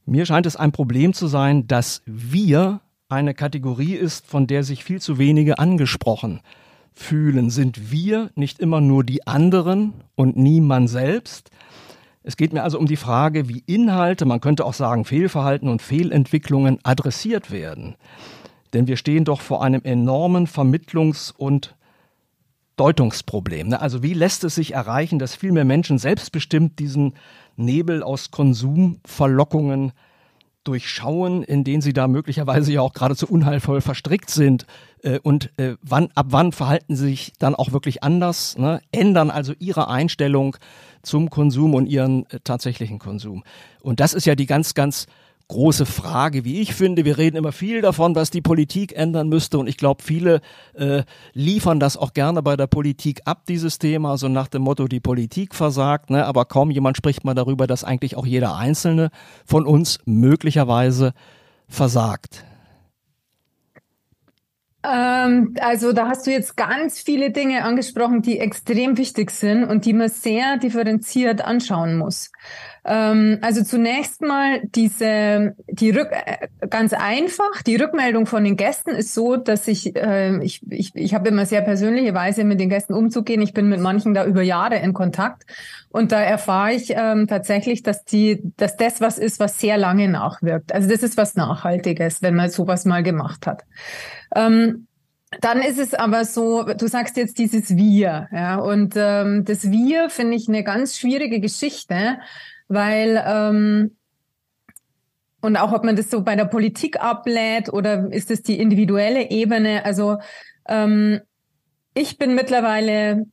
Mir scheint es ein Problem zu sein, dass wir eine Kategorie ist, von der sich viel zu wenige angesprochen fühlen. Sind wir nicht immer nur die anderen und nie man selbst? Es geht mir also um die Frage, wie Inhalte, man könnte auch sagen Fehlverhalten und Fehlentwicklungen adressiert werden. Denn wir stehen doch vor einem enormen Vermittlungs- und Deutungsproblem. Ne? Also wie lässt es sich erreichen, dass viel mehr Menschen selbstbestimmt diesen Nebel aus Konsumverlockungen durchschauen, in denen sie da möglicherweise ja auch geradezu unheilvoll verstrickt sind äh, und äh, wann, ab wann verhalten sie sich dann auch wirklich anders, ne? ändern also ihre Einstellung zum Konsum und ihren äh, tatsächlichen Konsum. Und das ist ja die ganz, ganz große Frage, wie ich finde. Wir reden immer viel davon, was die Politik ändern müsste. Und ich glaube, viele äh, liefern das auch gerne bei der Politik ab, dieses Thema, so nach dem Motto, die Politik versagt. Ne? Aber kaum jemand spricht mal darüber, dass eigentlich auch jeder Einzelne von uns möglicherweise versagt. Ähm, also da hast du jetzt ganz viele Dinge angesprochen, die extrem wichtig sind und die man sehr differenziert anschauen muss. Ähm, also zunächst mal diese, die Rück, äh, ganz einfach, die Rückmeldung von den Gästen ist so, dass ich, äh, ich, ich, ich habe immer sehr persönliche Weise mit den Gästen umzugehen. Ich bin mit manchen da über Jahre in Kontakt und da erfahre ich ähm, tatsächlich, dass die, dass das was ist, was sehr lange nachwirkt. Also das ist was Nachhaltiges, wenn man sowas mal gemacht hat. Ähm, dann ist es aber so, du sagst jetzt dieses Wir, ja, und ähm, das Wir finde ich eine ganz schwierige Geschichte, weil ähm, und auch ob man das so bei der Politik ablädt oder ist es die individuelle Ebene? Also ähm, ich bin mittlerweile,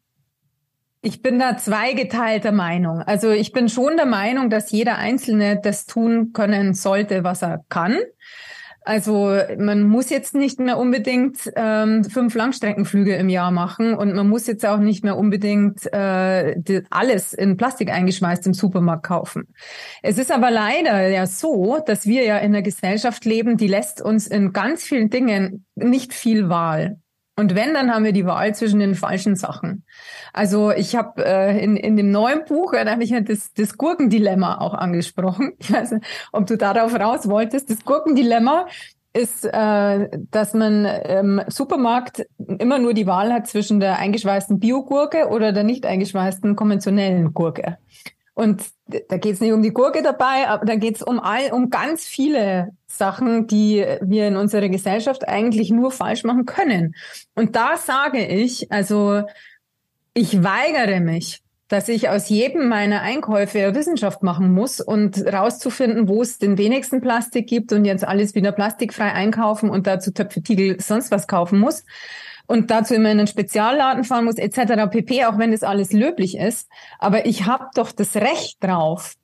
ich bin da zweigeteilter Meinung. Also ich bin schon der Meinung, dass jeder Einzelne das tun können sollte, was er kann. Also man muss jetzt nicht mehr unbedingt ähm, fünf Langstreckenflüge im Jahr machen und man muss jetzt auch nicht mehr unbedingt äh, alles in Plastik eingeschmeißt im Supermarkt kaufen. Es ist aber leider ja so, dass wir ja in einer Gesellschaft leben, die lässt uns in ganz vielen Dingen nicht viel Wahl. Und wenn, dann haben wir die Wahl zwischen den falschen Sachen. Also ich habe äh, in, in dem neuen Buch, da habe ich ja das, das Gurkendilemma auch angesprochen. Ich weiß nicht, ob du darauf raus wolltest. Das Gurkendilemma ist, äh, dass man im Supermarkt immer nur die Wahl hat zwischen der eingeschweißten Biogurke oder der nicht eingeschweißten konventionellen Gurke. Und da geht es nicht um die Gurke dabei, aber da geht es um all, um ganz viele Sachen, die wir in unserer Gesellschaft eigentlich nur falsch machen können. Und da sage ich, also ich weigere mich, dass ich aus jedem meiner Einkäufe Wissenschaft machen muss und rauszufinden, wo es den wenigsten Plastik gibt und jetzt alles wieder plastikfrei einkaufen und dazu Töpfe, Tiegel, sonst was kaufen muss und dazu immer in einen Spezialladen fahren muss etc. pp, auch wenn das alles löblich ist. Aber ich habe doch das Recht drauf,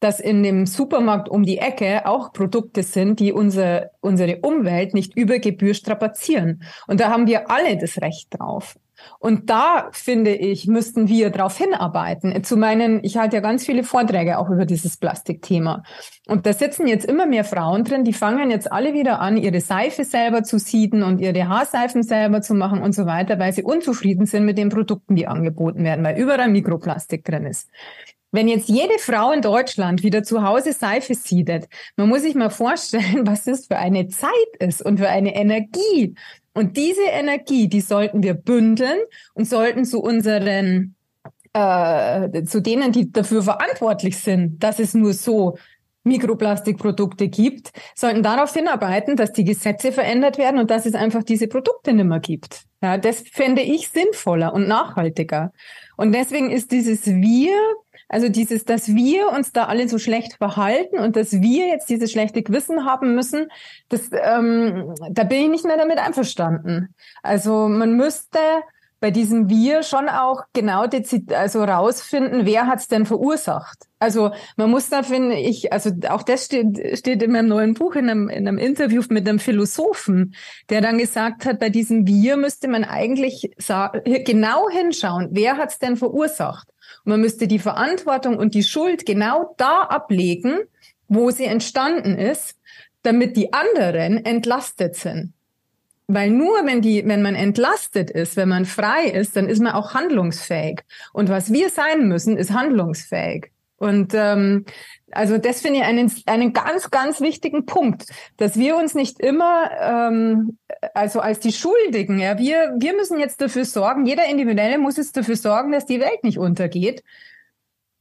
dass in dem Supermarkt um die Ecke auch Produkte sind, die unsere, unsere Umwelt nicht über Gebühr strapazieren. Und da haben wir alle das Recht drauf. Und da finde ich, müssten wir darauf hinarbeiten. Zu meinen, ich halte ja ganz viele Vorträge auch über dieses Plastikthema. Und da sitzen jetzt immer mehr Frauen drin, die fangen jetzt alle wieder an, ihre Seife selber zu sieden und ihre Haarseifen selber zu machen und so weiter, weil sie unzufrieden sind mit den Produkten, die angeboten werden, weil überall Mikroplastik drin ist. Wenn jetzt jede Frau in Deutschland wieder zu Hause Seife siedet, man muss sich mal vorstellen, was das für eine Zeit ist und für eine Energie. Und diese Energie, die sollten wir bündeln und sollten zu unseren, äh, zu denen, die dafür verantwortlich sind, dass es nur so Mikroplastikprodukte gibt, sollten darauf hinarbeiten, dass die Gesetze verändert werden und dass es einfach diese Produkte nicht mehr gibt. Ja, das fände ich sinnvoller und nachhaltiger. Und deswegen ist dieses Wir also dieses, dass wir uns da alle so schlecht verhalten und dass wir jetzt dieses schlechte Gewissen haben müssen, das, ähm, da bin ich nicht mehr damit einverstanden. Also man müsste bei diesem Wir schon auch genau also rausfinden, wer hat's denn verursacht. Also man muss da finde ich, also auch das steht, steht in meinem neuen Buch in einem, in einem Interview mit einem Philosophen, der dann gesagt hat, bei diesem Wir müsste man eigentlich genau hinschauen, wer hat's denn verursacht. Und man müsste die Verantwortung und die Schuld genau da ablegen, wo sie entstanden ist, damit die anderen entlastet sind. Weil nur wenn die, wenn man entlastet ist, wenn man frei ist, dann ist man auch handlungsfähig. Und was wir sein müssen, ist handlungsfähig. Und ähm, also das finde ich einen, einen ganz, ganz wichtigen Punkt, dass wir uns nicht immer ähm, also als die Schuldigen, ja, wir, wir müssen jetzt dafür sorgen, jeder Individuelle muss jetzt dafür sorgen, dass die Welt nicht untergeht.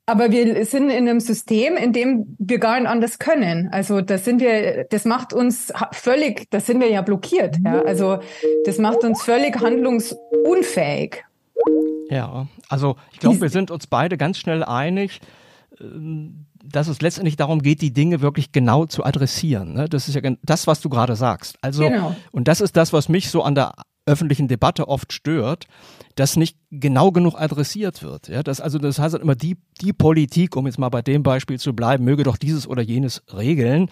Aber wir sind in einem System, in dem wir gar nicht anders können. Also das sind wir, das macht uns völlig, das sind wir ja blockiert. Ja? Also das macht uns völlig handlungsunfähig. Ja, also ich glaube, wir sind uns beide ganz schnell einig ähm, dass es letztendlich darum geht, die Dinge wirklich genau zu adressieren. Ne? Das ist ja das, was du gerade sagst. Also, genau. und das ist das, was mich so an der öffentlichen Debatte oft stört, dass nicht genau genug adressiert wird. Ja, das, also das heißt halt immer, die, die Politik, um jetzt mal bei dem Beispiel zu bleiben, möge doch dieses oder jenes regeln.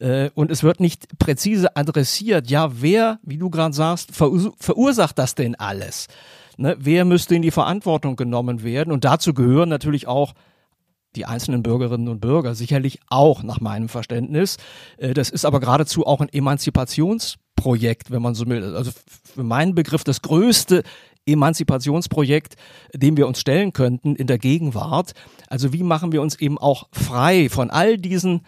Äh, und es wird nicht präzise adressiert. Ja, wer, wie du gerade sagst, verursacht das denn alles? Ne, wer müsste in die Verantwortung genommen werden? Und dazu gehören natürlich auch die einzelnen Bürgerinnen und Bürger sicherlich auch nach meinem Verständnis. Äh, das ist aber geradezu auch ein Emanzipationsprojekt, wenn man so will. Also für meinen Begriff das größte Emanzipationsprojekt, dem wir uns stellen könnten in der Gegenwart. Also wie machen wir uns eben auch frei von all diesen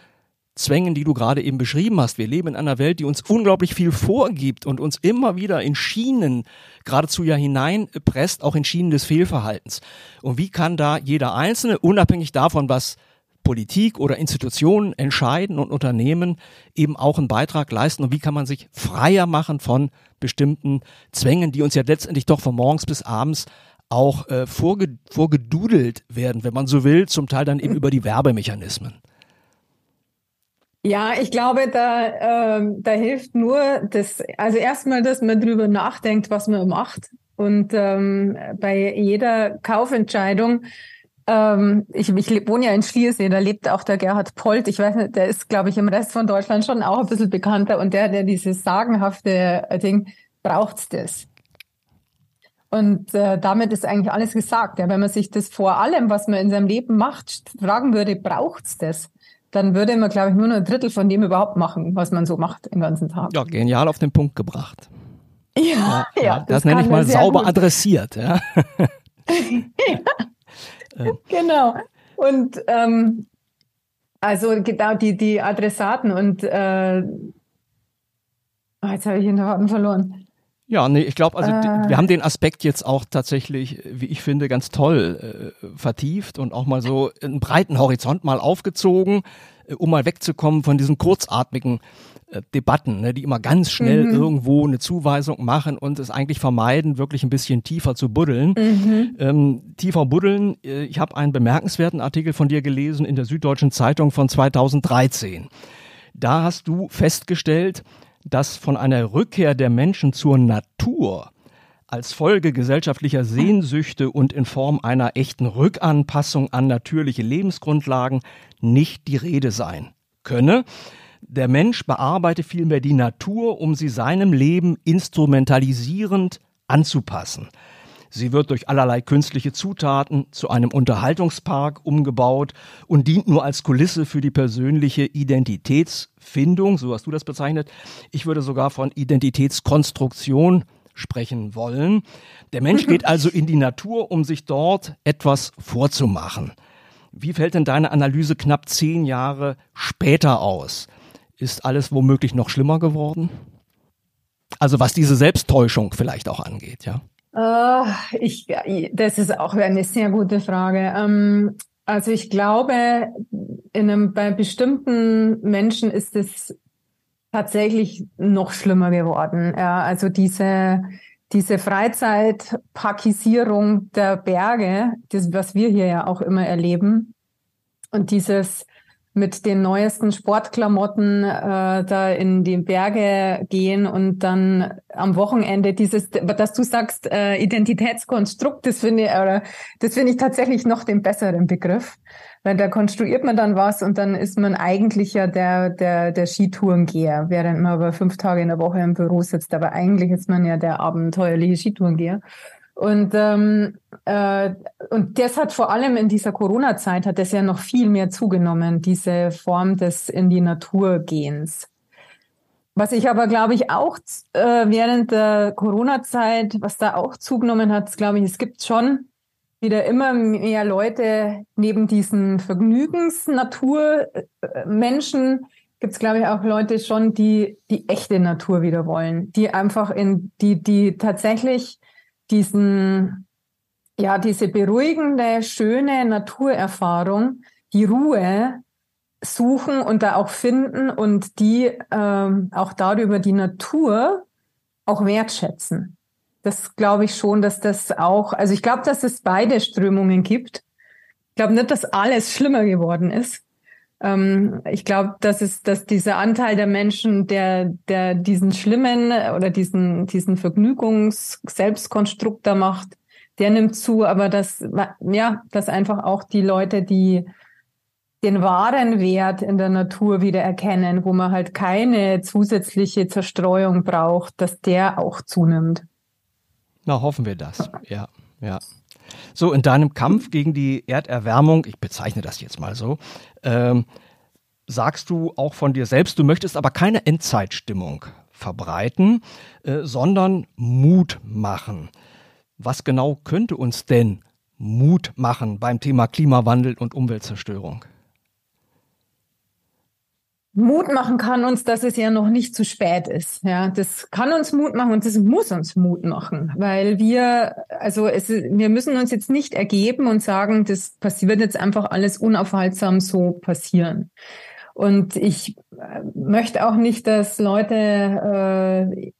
Zwängen, die du gerade eben beschrieben hast. Wir leben in einer Welt, die uns unglaublich viel vorgibt und uns immer wieder in Schienen geradezu ja hineinpresst, auch in Schienen des Fehlverhaltens. Und wie kann da jeder Einzelne, unabhängig davon, was Politik oder Institutionen entscheiden und Unternehmen eben auch einen Beitrag leisten und wie kann man sich freier machen von bestimmten Zwängen, die uns ja letztendlich doch von morgens bis abends auch äh, vorge vorgedudelt werden, wenn man so will, zum Teil dann eben über die Werbemechanismen. Ja, ich glaube, da, ähm, da hilft nur das, also erstmal, dass man drüber nachdenkt, was man macht. Und ähm, bei jeder Kaufentscheidung, ähm, ich, ich wohne ja in Schliersee, da lebt auch der Gerhard Polt. Ich weiß nicht, der ist, glaube ich, im Rest von Deutschland schon auch ein bisschen bekannter. Und der, der dieses sagenhafte Ding, braucht's das? Und äh, damit ist eigentlich alles gesagt. Ja, wenn man sich das vor allem, was man in seinem Leben macht, fragen würde, braucht's das? Dann würde man, glaube ich, nur ein Drittel von dem überhaupt machen, was man so macht den ganzen Tag. Ja, genial auf den Punkt gebracht. Ja, ja, ja das, das nenne ich mal sauber gut. adressiert. Ja. genau. Und ähm, also genau die, die Adressaten und äh, oh, jetzt habe ich den Faden verloren. Ja, nee, ich glaube, also äh, wir haben den Aspekt jetzt auch tatsächlich, wie ich finde, ganz toll äh, vertieft und auch mal so einen breiten Horizont mal aufgezogen, äh, um mal wegzukommen von diesen kurzatmigen äh, Debatten, ne, die immer ganz schnell mhm. irgendwo eine Zuweisung machen und es eigentlich vermeiden, wirklich ein bisschen tiefer zu buddeln. Mhm. Ähm, tiefer buddeln, äh, ich habe einen bemerkenswerten Artikel von dir gelesen in der Süddeutschen Zeitung von 2013. Da hast du festgestellt, dass von einer Rückkehr der Menschen zur Natur als Folge gesellschaftlicher Sehnsüchte und in Form einer echten Rückanpassung an natürliche Lebensgrundlagen nicht die Rede sein könne. Der Mensch bearbeite vielmehr die Natur, um sie seinem Leben instrumentalisierend anzupassen. Sie wird durch allerlei künstliche Zutaten zu einem Unterhaltungspark umgebaut und dient nur als Kulisse für die persönliche Identitätsfindung, so hast du das bezeichnet. Ich würde sogar von Identitätskonstruktion sprechen wollen. Der Mensch geht also in die Natur, um sich dort etwas vorzumachen. Wie fällt denn deine Analyse knapp zehn Jahre später aus? Ist alles womöglich noch schlimmer geworden? Also was diese Selbsttäuschung vielleicht auch angeht, ja? Uh, ich, das ist auch eine sehr gute Frage. Ähm, also ich glaube, in einem, bei bestimmten Menschen ist es tatsächlich noch schlimmer geworden. Ja, also diese, diese Freizeitparkisierung der Berge, das, was wir hier ja auch immer erleben, und dieses mit den neuesten Sportklamotten äh, da in die Berge gehen und dann am Wochenende dieses, dass du sagst, äh, Identitätskonstrukt, das finde ich, oder das finde ich tatsächlich noch den besseren Begriff. Weil da konstruiert man dann was und dann ist man eigentlich ja der, der, der Skitourengeher, während man aber fünf Tage in der Woche im Büro sitzt. Aber eigentlich ist man ja der abenteuerliche Skitourengeher. Und, ähm, äh, und das hat vor allem in dieser Corona-Zeit hat das ja noch viel mehr zugenommen, diese Form des in die Natur gehens. Was ich aber, glaube ich, auch äh, während der Corona-Zeit, was da auch zugenommen hat, glaube ich, es gibt schon wieder immer mehr Leute neben diesen Vergnügensnatur-Menschen, gibt es, glaube ich, auch Leute schon, die die echte Natur wieder wollen, die einfach in, die, die tatsächlich diesen, ja, diese beruhigende, schöne Naturerfahrung, die Ruhe suchen und da auch finden und die ähm, auch darüber die Natur auch wertschätzen. Das glaube ich schon, dass das auch, also ich glaube, dass es beide Strömungen gibt. Ich glaube nicht, dass alles schlimmer geworden ist, ähm, ich glaube, dass es, dass dieser Anteil der Menschen, der, der diesen schlimmen oder diesen, diesen Vergnügungs-Selbstkonstrukt da macht, der nimmt zu, aber dass, ja, dass einfach auch die Leute, die den wahren Wert in der Natur wieder erkennen, wo man halt keine zusätzliche Zerstreuung braucht, dass der auch zunimmt. Na, hoffen wir das. Ja, ja. So, in deinem Kampf gegen die Erderwärmung, ich bezeichne das jetzt mal so, ähm, sagst du auch von dir selbst, du möchtest aber keine Endzeitstimmung verbreiten, äh, sondern Mut machen. Was genau könnte uns denn Mut machen beim Thema Klimawandel und Umweltzerstörung? Mut machen kann uns, dass es ja noch nicht zu spät ist. Ja, das kann uns Mut machen und das muss uns Mut machen, weil wir, also es, wir müssen uns jetzt nicht ergeben und sagen, das passiert jetzt einfach alles unaufhaltsam so passieren. Und ich äh, möchte auch nicht, dass Leute äh,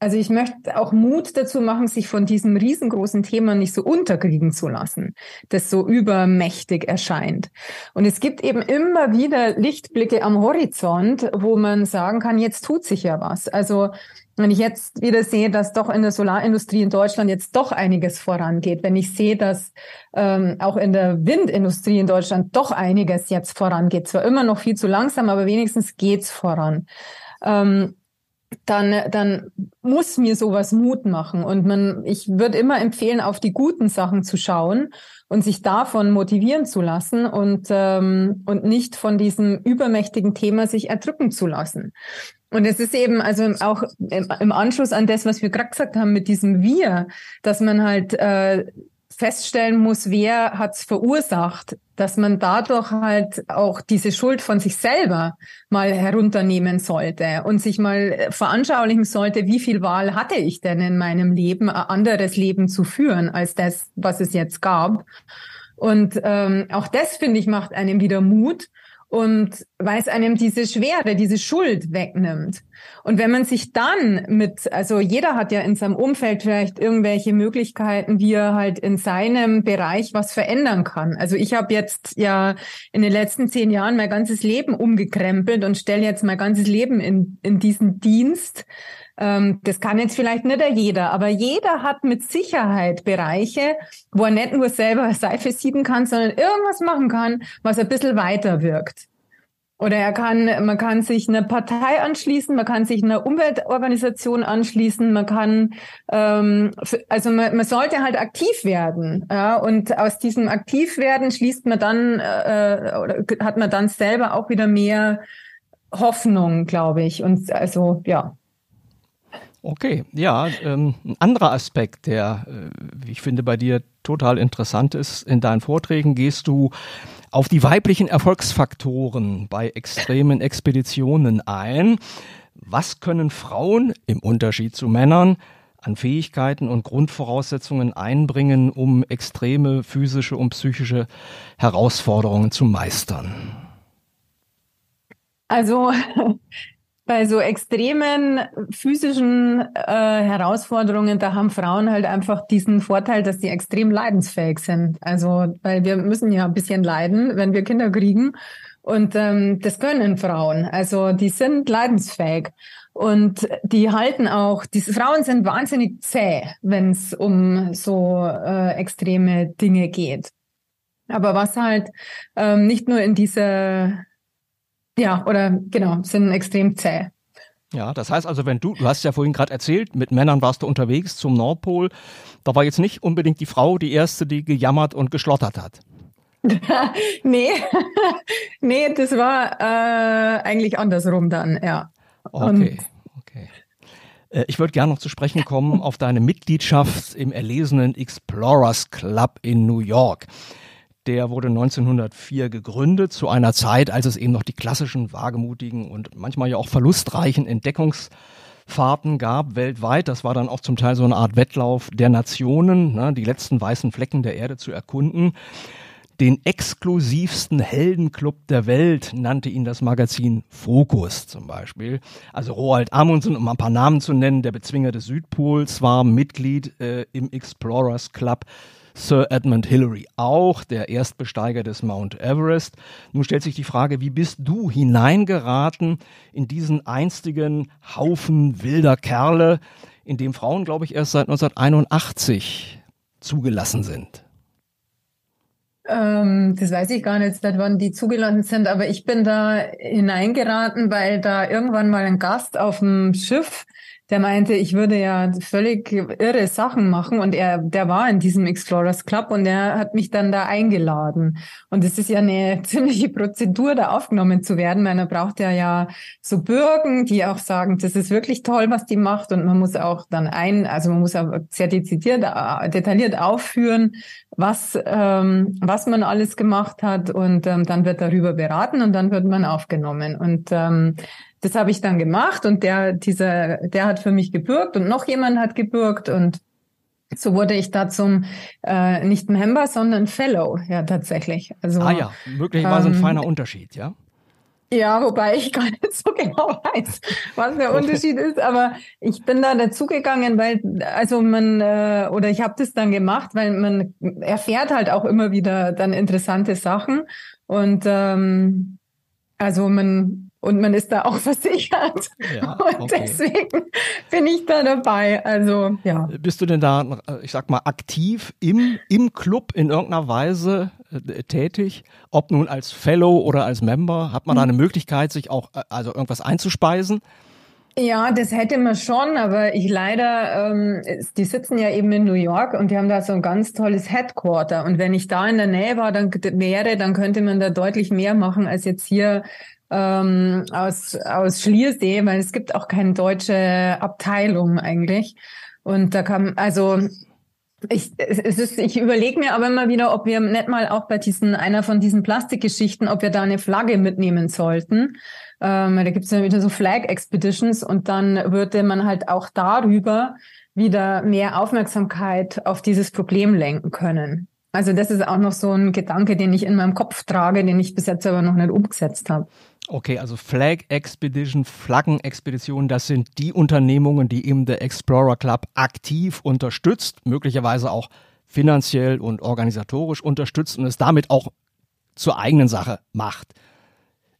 also ich möchte auch Mut dazu machen, sich von diesem riesengroßen Thema nicht so unterkriegen zu lassen, das so übermächtig erscheint. Und es gibt eben immer wieder Lichtblicke am Horizont, wo man sagen kann, jetzt tut sich ja was. Also wenn ich jetzt wieder sehe, dass doch in der Solarindustrie in Deutschland jetzt doch einiges vorangeht, wenn ich sehe, dass ähm, auch in der Windindustrie in Deutschland doch einiges jetzt vorangeht, zwar immer noch viel zu langsam, aber wenigstens geht's voran. Ähm, dann, dann muss mir sowas Mut machen. Und man, ich würde immer empfehlen, auf die guten Sachen zu schauen und sich davon motivieren zu lassen und, ähm, und nicht von diesem übermächtigen Thema sich erdrücken zu lassen. Und es ist eben also auch im Anschluss an das, was wir gerade gesagt haben mit diesem Wir, dass man halt äh, feststellen muss, wer hat's verursacht, dass man dadurch halt auch diese Schuld von sich selber mal herunternehmen sollte und sich mal veranschaulichen sollte, wie viel Wahl hatte ich denn in meinem Leben, ein anderes Leben zu führen als das, was es jetzt gab. Und ähm, auch das, finde ich, macht einem wieder Mut, und weil es einem diese Schwere, diese Schuld wegnimmt. Und wenn man sich dann mit, also jeder hat ja in seinem Umfeld vielleicht irgendwelche Möglichkeiten, wie er halt in seinem Bereich was verändern kann. Also ich habe jetzt ja in den letzten zehn Jahren mein ganzes Leben umgekrempelt und stelle jetzt mein ganzes Leben in, in diesen Dienst. Ähm, das kann jetzt vielleicht nicht jeder, aber jeder hat mit Sicherheit Bereiche, wo er nicht nur selber Seife sieden kann, sondern irgendwas machen kann, was ein bisschen weiter wirkt. Oder er kann, man kann sich einer Partei anschließen, man kann sich einer Umweltorganisation anschließen, man kann, ähm, also man, man sollte halt aktiv werden, ja. Und aus diesem Aktivwerden schließt man dann äh, oder hat man dann selber auch wieder mehr Hoffnung, glaube ich. Und also ja. Okay, ja, ähm, ein anderer Aspekt, der, äh, ich finde, bei dir total interessant ist, in deinen Vorträgen gehst du auf die weiblichen Erfolgsfaktoren bei extremen Expeditionen ein. Was können Frauen im Unterschied zu Männern an Fähigkeiten und Grundvoraussetzungen einbringen, um extreme physische und psychische Herausforderungen zu meistern? Also bei so extremen physischen äh, Herausforderungen, da haben Frauen halt einfach diesen Vorteil, dass sie extrem leidensfähig sind. Also, weil wir müssen ja ein bisschen leiden, wenn wir Kinder kriegen. Und ähm, das können Frauen. Also die sind leidensfähig. Und die halten auch, diese Frauen sind wahnsinnig zäh, wenn es um so äh, extreme Dinge geht. Aber was halt ähm, nicht nur in dieser ja, oder genau, sind extrem zäh. Ja, das heißt also, wenn du, du hast ja vorhin gerade erzählt, mit Männern warst du unterwegs zum Nordpol, da war jetzt nicht unbedingt die Frau die erste, die gejammert und geschlottert hat. nee, nee, das war äh, eigentlich andersrum dann, ja. Okay, okay. Äh, ich würde gerne noch zu sprechen kommen auf deine Mitgliedschaft im erlesenen Explorers Club in New York. Der wurde 1904 gegründet, zu einer Zeit, als es eben noch die klassischen, wagemutigen und manchmal ja auch verlustreichen Entdeckungsfahrten gab weltweit. Das war dann auch zum Teil so eine Art Wettlauf der Nationen, ne, die letzten weißen Flecken der Erde zu erkunden. Den exklusivsten Heldenclub der Welt nannte ihn das Magazin Focus zum Beispiel. Also Roald Amundsen, um ein paar Namen zu nennen, der Bezwinger des Südpols, war Mitglied äh, im Explorers Club. Sir Edmund Hillary auch, der Erstbesteiger des Mount Everest. Nun stellt sich die Frage, wie bist du hineingeraten in diesen einstigen Haufen wilder Kerle, in dem Frauen, glaube ich, erst seit 1981 zugelassen sind? Ähm, das weiß ich gar nicht, seit wann die zugelassen sind, aber ich bin da hineingeraten, weil da irgendwann mal ein Gast auf dem Schiff der meinte, ich würde ja völlig irre Sachen machen und er, der war in diesem Explorers Club und er hat mich dann da eingeladen. Und es ist ja eine ziemliche Prozedur, da aufgenommen zu werden, weil man braucht ja ja so Bürgen, die auch sagen, das ist wirklich toll, was die macht und man muss auch dann ein, also man muss auch sehr dezidiert, äh, detailliert aufführen, was, ähm, was man alles gemacht hat und ähm, dann wird darüber beraten und dann wird man aufgenommen. Und ähm, das habe ich dann gemacht und der, dieser, der hat für mich gebürgt und noch jemand hat gebürgt und so wurde ich da zum äh, nicht Member, sondern Fellow, ja tatsächlich. Also, ah ja, möglicherweise ähm, ein feiner Unterschied, ja? Ja, wobei ich gar nicht so genau weiß, was der Unterschied ist, aber ich bin da dazugegangen, weil, also man, äh, oder ich habe das dann gemacht, weil man erfährt halt auch immer wieder dann interessante Sachen und ähm, also man und man ist da auch versichert. Ja, und okay. deswegen bin ich da dabei. Also, ja. Bist du denn da, ich sag mal, aktiv im, im Club in irgendeiner Weise äh, tätig? Ob nun als Fellow oder als Member? Hat man mhm. da eine Möglichkeit, sich auch, äh, also irgendwas einzuspeisen? Ja, das hätte man schon, aber ich leider, ähm, die sitzen ja eben in New York und die haben da so ein ganz tolles Headquarter. Und wenn ich da in der Nähe war, dann wäre, dann könnte man da deutlich mehr machen als jetzt hier ähm, aus, aus Schliersee, weil es gibt auch keine deutsche Abteilung eigentlich. Und da kam, also ich, es ist, ich überlege mir aber immer wieder, ob wir nicht mal auch bei diesen, einer von diesen Plastikgeschichten, ob wir da eine Flagge mitnehmen sollten. Ähm, da gibt es ja wieder so Flag Expeditions und dann würde man halt auch darüber wieder mehr Aufmerksamkeit auf dieses Problem lenken können. Also das ist auch noch so ein Gedanke, den ich in meinem Kopf trage, den ich bis jetzt aber noch nicht umgesetzt habe. Okay, also Flag Expedition, Flaggenexpedition, das sind die Unternehmungen, die eben der Explorer Club aktiv unterstützt, möglicherweise auch finanziell und organisatorisch unterstützt und es damit auch zur eigenen Sache macht.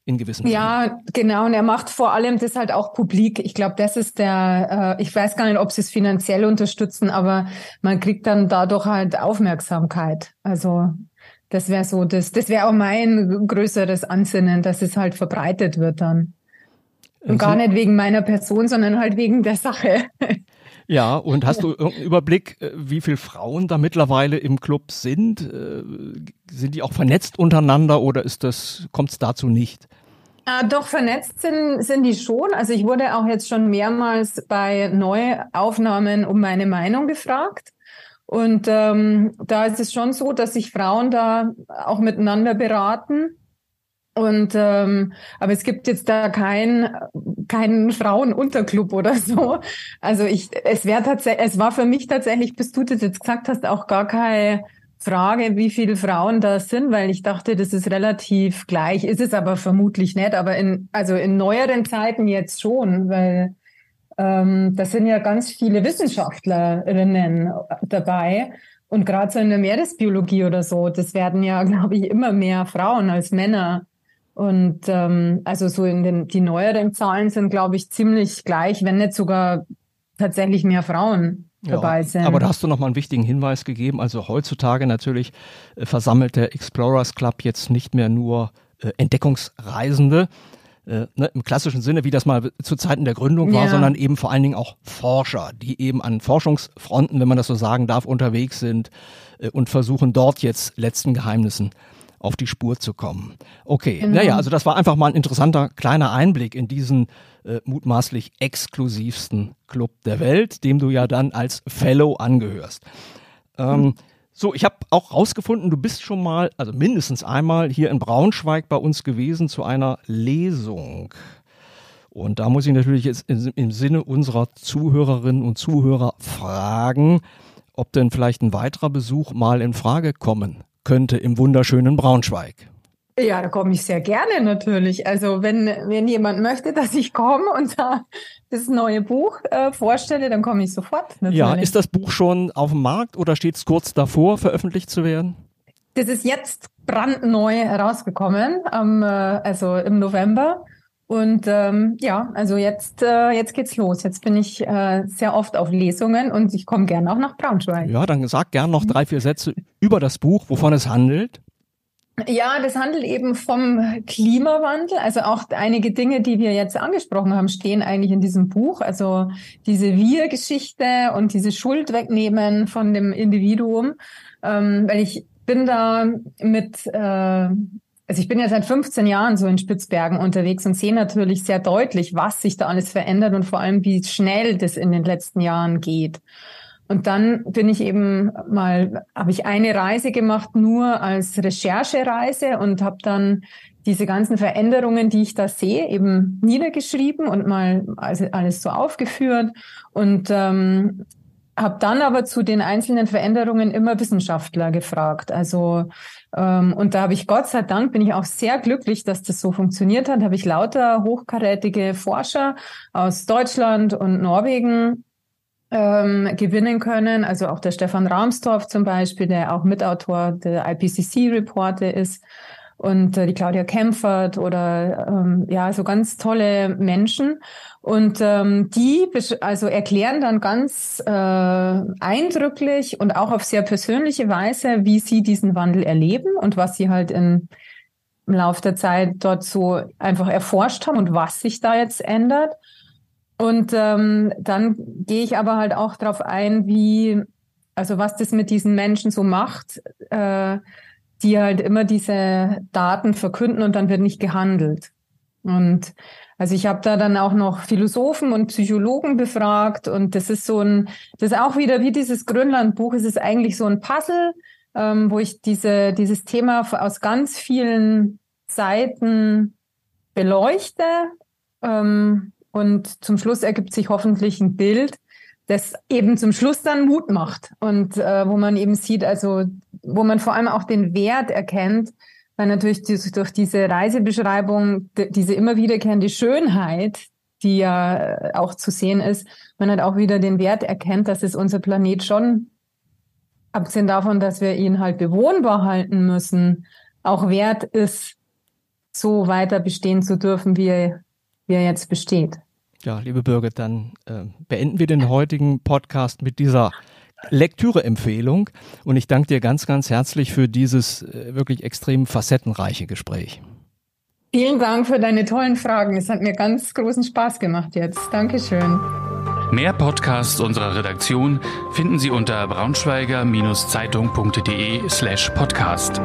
In gewissen Ja, Fällen. genau. Und er macht vor allem das halt auch publik. Ich glaube, das ist der, äh, ich weiß gar nicht, ob sie es finanziell unterstützen, aber man kriegt dann dadurch halt Aufmerksamkeit. Also das wäre so, das, das wäre auch mein größeres Ansinnen, dass es halt verbreitet wird dann. Und gar nicht wegen meiner Person, sondern halt wegen der Sache. Ja, und hast du irgendeinen Überblick, äh, wie viele Frauen da mittlerweile im Club sind? Äh, sind die auch vernetzt untereinander oder ist das, kommt es dazu nicht? Äh, doch, vernetzt sind, sind die schon. Also ich wurde auch jetzt schon mehrmals bei Neuaufnahmen um meine Meinung gefragt. Und ähm, da ist es schon so, dass sich Frauen da auch miteinander beraten. Und ähm, aber es gibt jetzt da keinen keinen Frauenunterclub oder so. Also ich, es wäre tatsächlich, es war für mich tatsächlich, bis du das jetzt gesagt hast, auch gar keine Frage, wie viele Frauen da sind, weil ich dachte, das ist relativ gleich. Ist es aber vermutlich nicht. Aber in also in neueren Zeiten jetzt schon, weil ähm, da sind ja ganz viele Wissenschaftlerinnen dabei. Und gerade so in der Meeresbiologie oder so, das werden ja, glaube ich, immer mehr Frauen als Männer. Und ähm, also so in den die neueren Zahlen sind, glaube ich, ziemlich gleich, wenn nicht sogar tatsächlich mehr Frauen ja, dabei sind. Aber da hast du noch mal einen wichtigen Hinweis gegeben. Also heutzutage natürlich äh, versammelt der Explorers Club jetzt nicht mehr nur äh, Entdeckungsreisende, äh, ne, im klassischen Sinne, wie das mal zu Zeiten der Gründung war, ja. sondern eben vor allen Dingen auch Forscher, die eben an Forschungsfronten, wenn man das so sagen darf, unterwegs sind äh, und versuchen dort jetzt letzten Geheimnissen auf die Spur zu kommen. Okay, genau. naja, also das war einfach mal ein interessanter kleiner Einblick in diesen äh, mutmaßlich exklusivsten Club der Welt, dem du ja dann als Fellow angehörst. Ähm, mhm. So, ich habe auch rausgefunden, du bist schon mal, also mindestens einmal hier in Braunschweig bei uns gewesen zu einer Lesung. Und da muss ich natürlich jetzt im Sinne unserer Zuhörerinnen und Zuhörer fragen, ob denn vielleicht ein weiterer Besuch mal in Frage kommen könnte im wunderschönen Braunschweig. Ja, da komme ich sehr gerne natürlich. Also wenn, wenn jemand möchte, dass ich komme und da das neue Buch äh, vorstelle, dann komme ich sofort. Natürlich. Ja, ist das Buch schon auf dem Markt oder steht es kurz davor, veröffentlicht zu werden? Das ist jetzt brandneu herausgekommen, ähm, also im November. Und ähm, ja, also jetzt, äh, jetzt geht's los. Jetzt bin ich äh, sehr oft auf Lesungen und ich komme gerne auch nach Braunschweig. Ja, dann sag gern noch drei, vier Sätze über das Buch, wovon es handelt. Ja, das handelt eben vom Klimawandel. Also auch einige Dinge, die wir jetzt angesprochen haben, stehen eigentlich in diesem Buch. Also diese Wir-Geschichte und diese Schuld wegnehmen von dem Individuum. Ähm, weil ich bin da mit, äh, also ich bin ja seit 15 Jahren so in Spitzbergen unterwegs und sehe natürlich sehr deutlich, was sich da alles verändert und vor allem, wie schnell das in den letzten Jahren geht. Und dann bin ich eben mal, habe ich eine Reise gemacht, nur als Recherchereise und habe dann diese ganzen Veränderungen, die ich da sehe, eben niedergeschrieben und mal alles so aufgeführt und ähm, habe dann aber zu den einzelnen Veränderungen immer Wissenschaftler gefragt. Also ähm, und da habe ich Gott sei Dank bin ich auch sehr glücklich, dass das so funktioniert hat. Habe ich lauter hochkarätige Forscher aus Deutschland und Norwegen ähm, gewinnen können. Also auch der Stefan Rahmstorff zum Beispiel, der auch Mitautor der IPCC-Reporte ist und äh, die Claudia Kempfert oder ähm, ja, so ganz tolle Menschen. Und ähm, die also erklären dann ganz äh, eindrücklich und auch auf sehr persönliche Weise, wie sie diesen Wandel erleben und was sie halt in, im Laufe der Zeit dort so einfach erforscht haben und was sich da jetzt ändert. Und ähm, dann gehe ich aber halt auch darauf ein, wie, also was das mit diesen Menschen so macht, äh, die halt immer diese Daten verkünden und dann wird nicht gehandelt. Und also ich habe da dann auch noch Philosophen und Psychologen befragt und das ist so ein, das ist auch wieder wie dieses Grönland-Buch, es ist eigentlich so ein Puzzle, ähm, wo ich diese, dieses Thema aus ganz vielen Seiten beleuchte. Ähm, und zum Schluss ergibt sich hoffentlich ein Bild, das eben zum Schluss dann Mut macht und äh, wo man eben sieht, also wo man vor allem auch den Wert erkennt, weil natürlich durch diese Reisebeschreibung diese immer wiederkehrende Schönheit, die ja auch zu sehen ist, man hat auch wieder den Wert erkennt, dass es unser Planet schon, abgesehen davon, dass wir ihn halt bewohnbar halten müssen, auch wert ist, so weiter bestehen zu dürfen, wie er wie er jetzt besteht. Ja, liebe Birgit, dann äh, beenden wir den heutigen Podcast mit dieser Lektüreempfehlung und ich danke dir ganz, ganz herzlich für dieses äh, wirklich extrem facettenreiche Gespräch. Vielen Dank für deine tollen Fragen. Es hat mir ganz großen Spaß gemacht jetzt. Dankeschön. Mehr Podcasts unserer Redaktion finden Sie unter braunschweiger-zeitung.de slash podcast.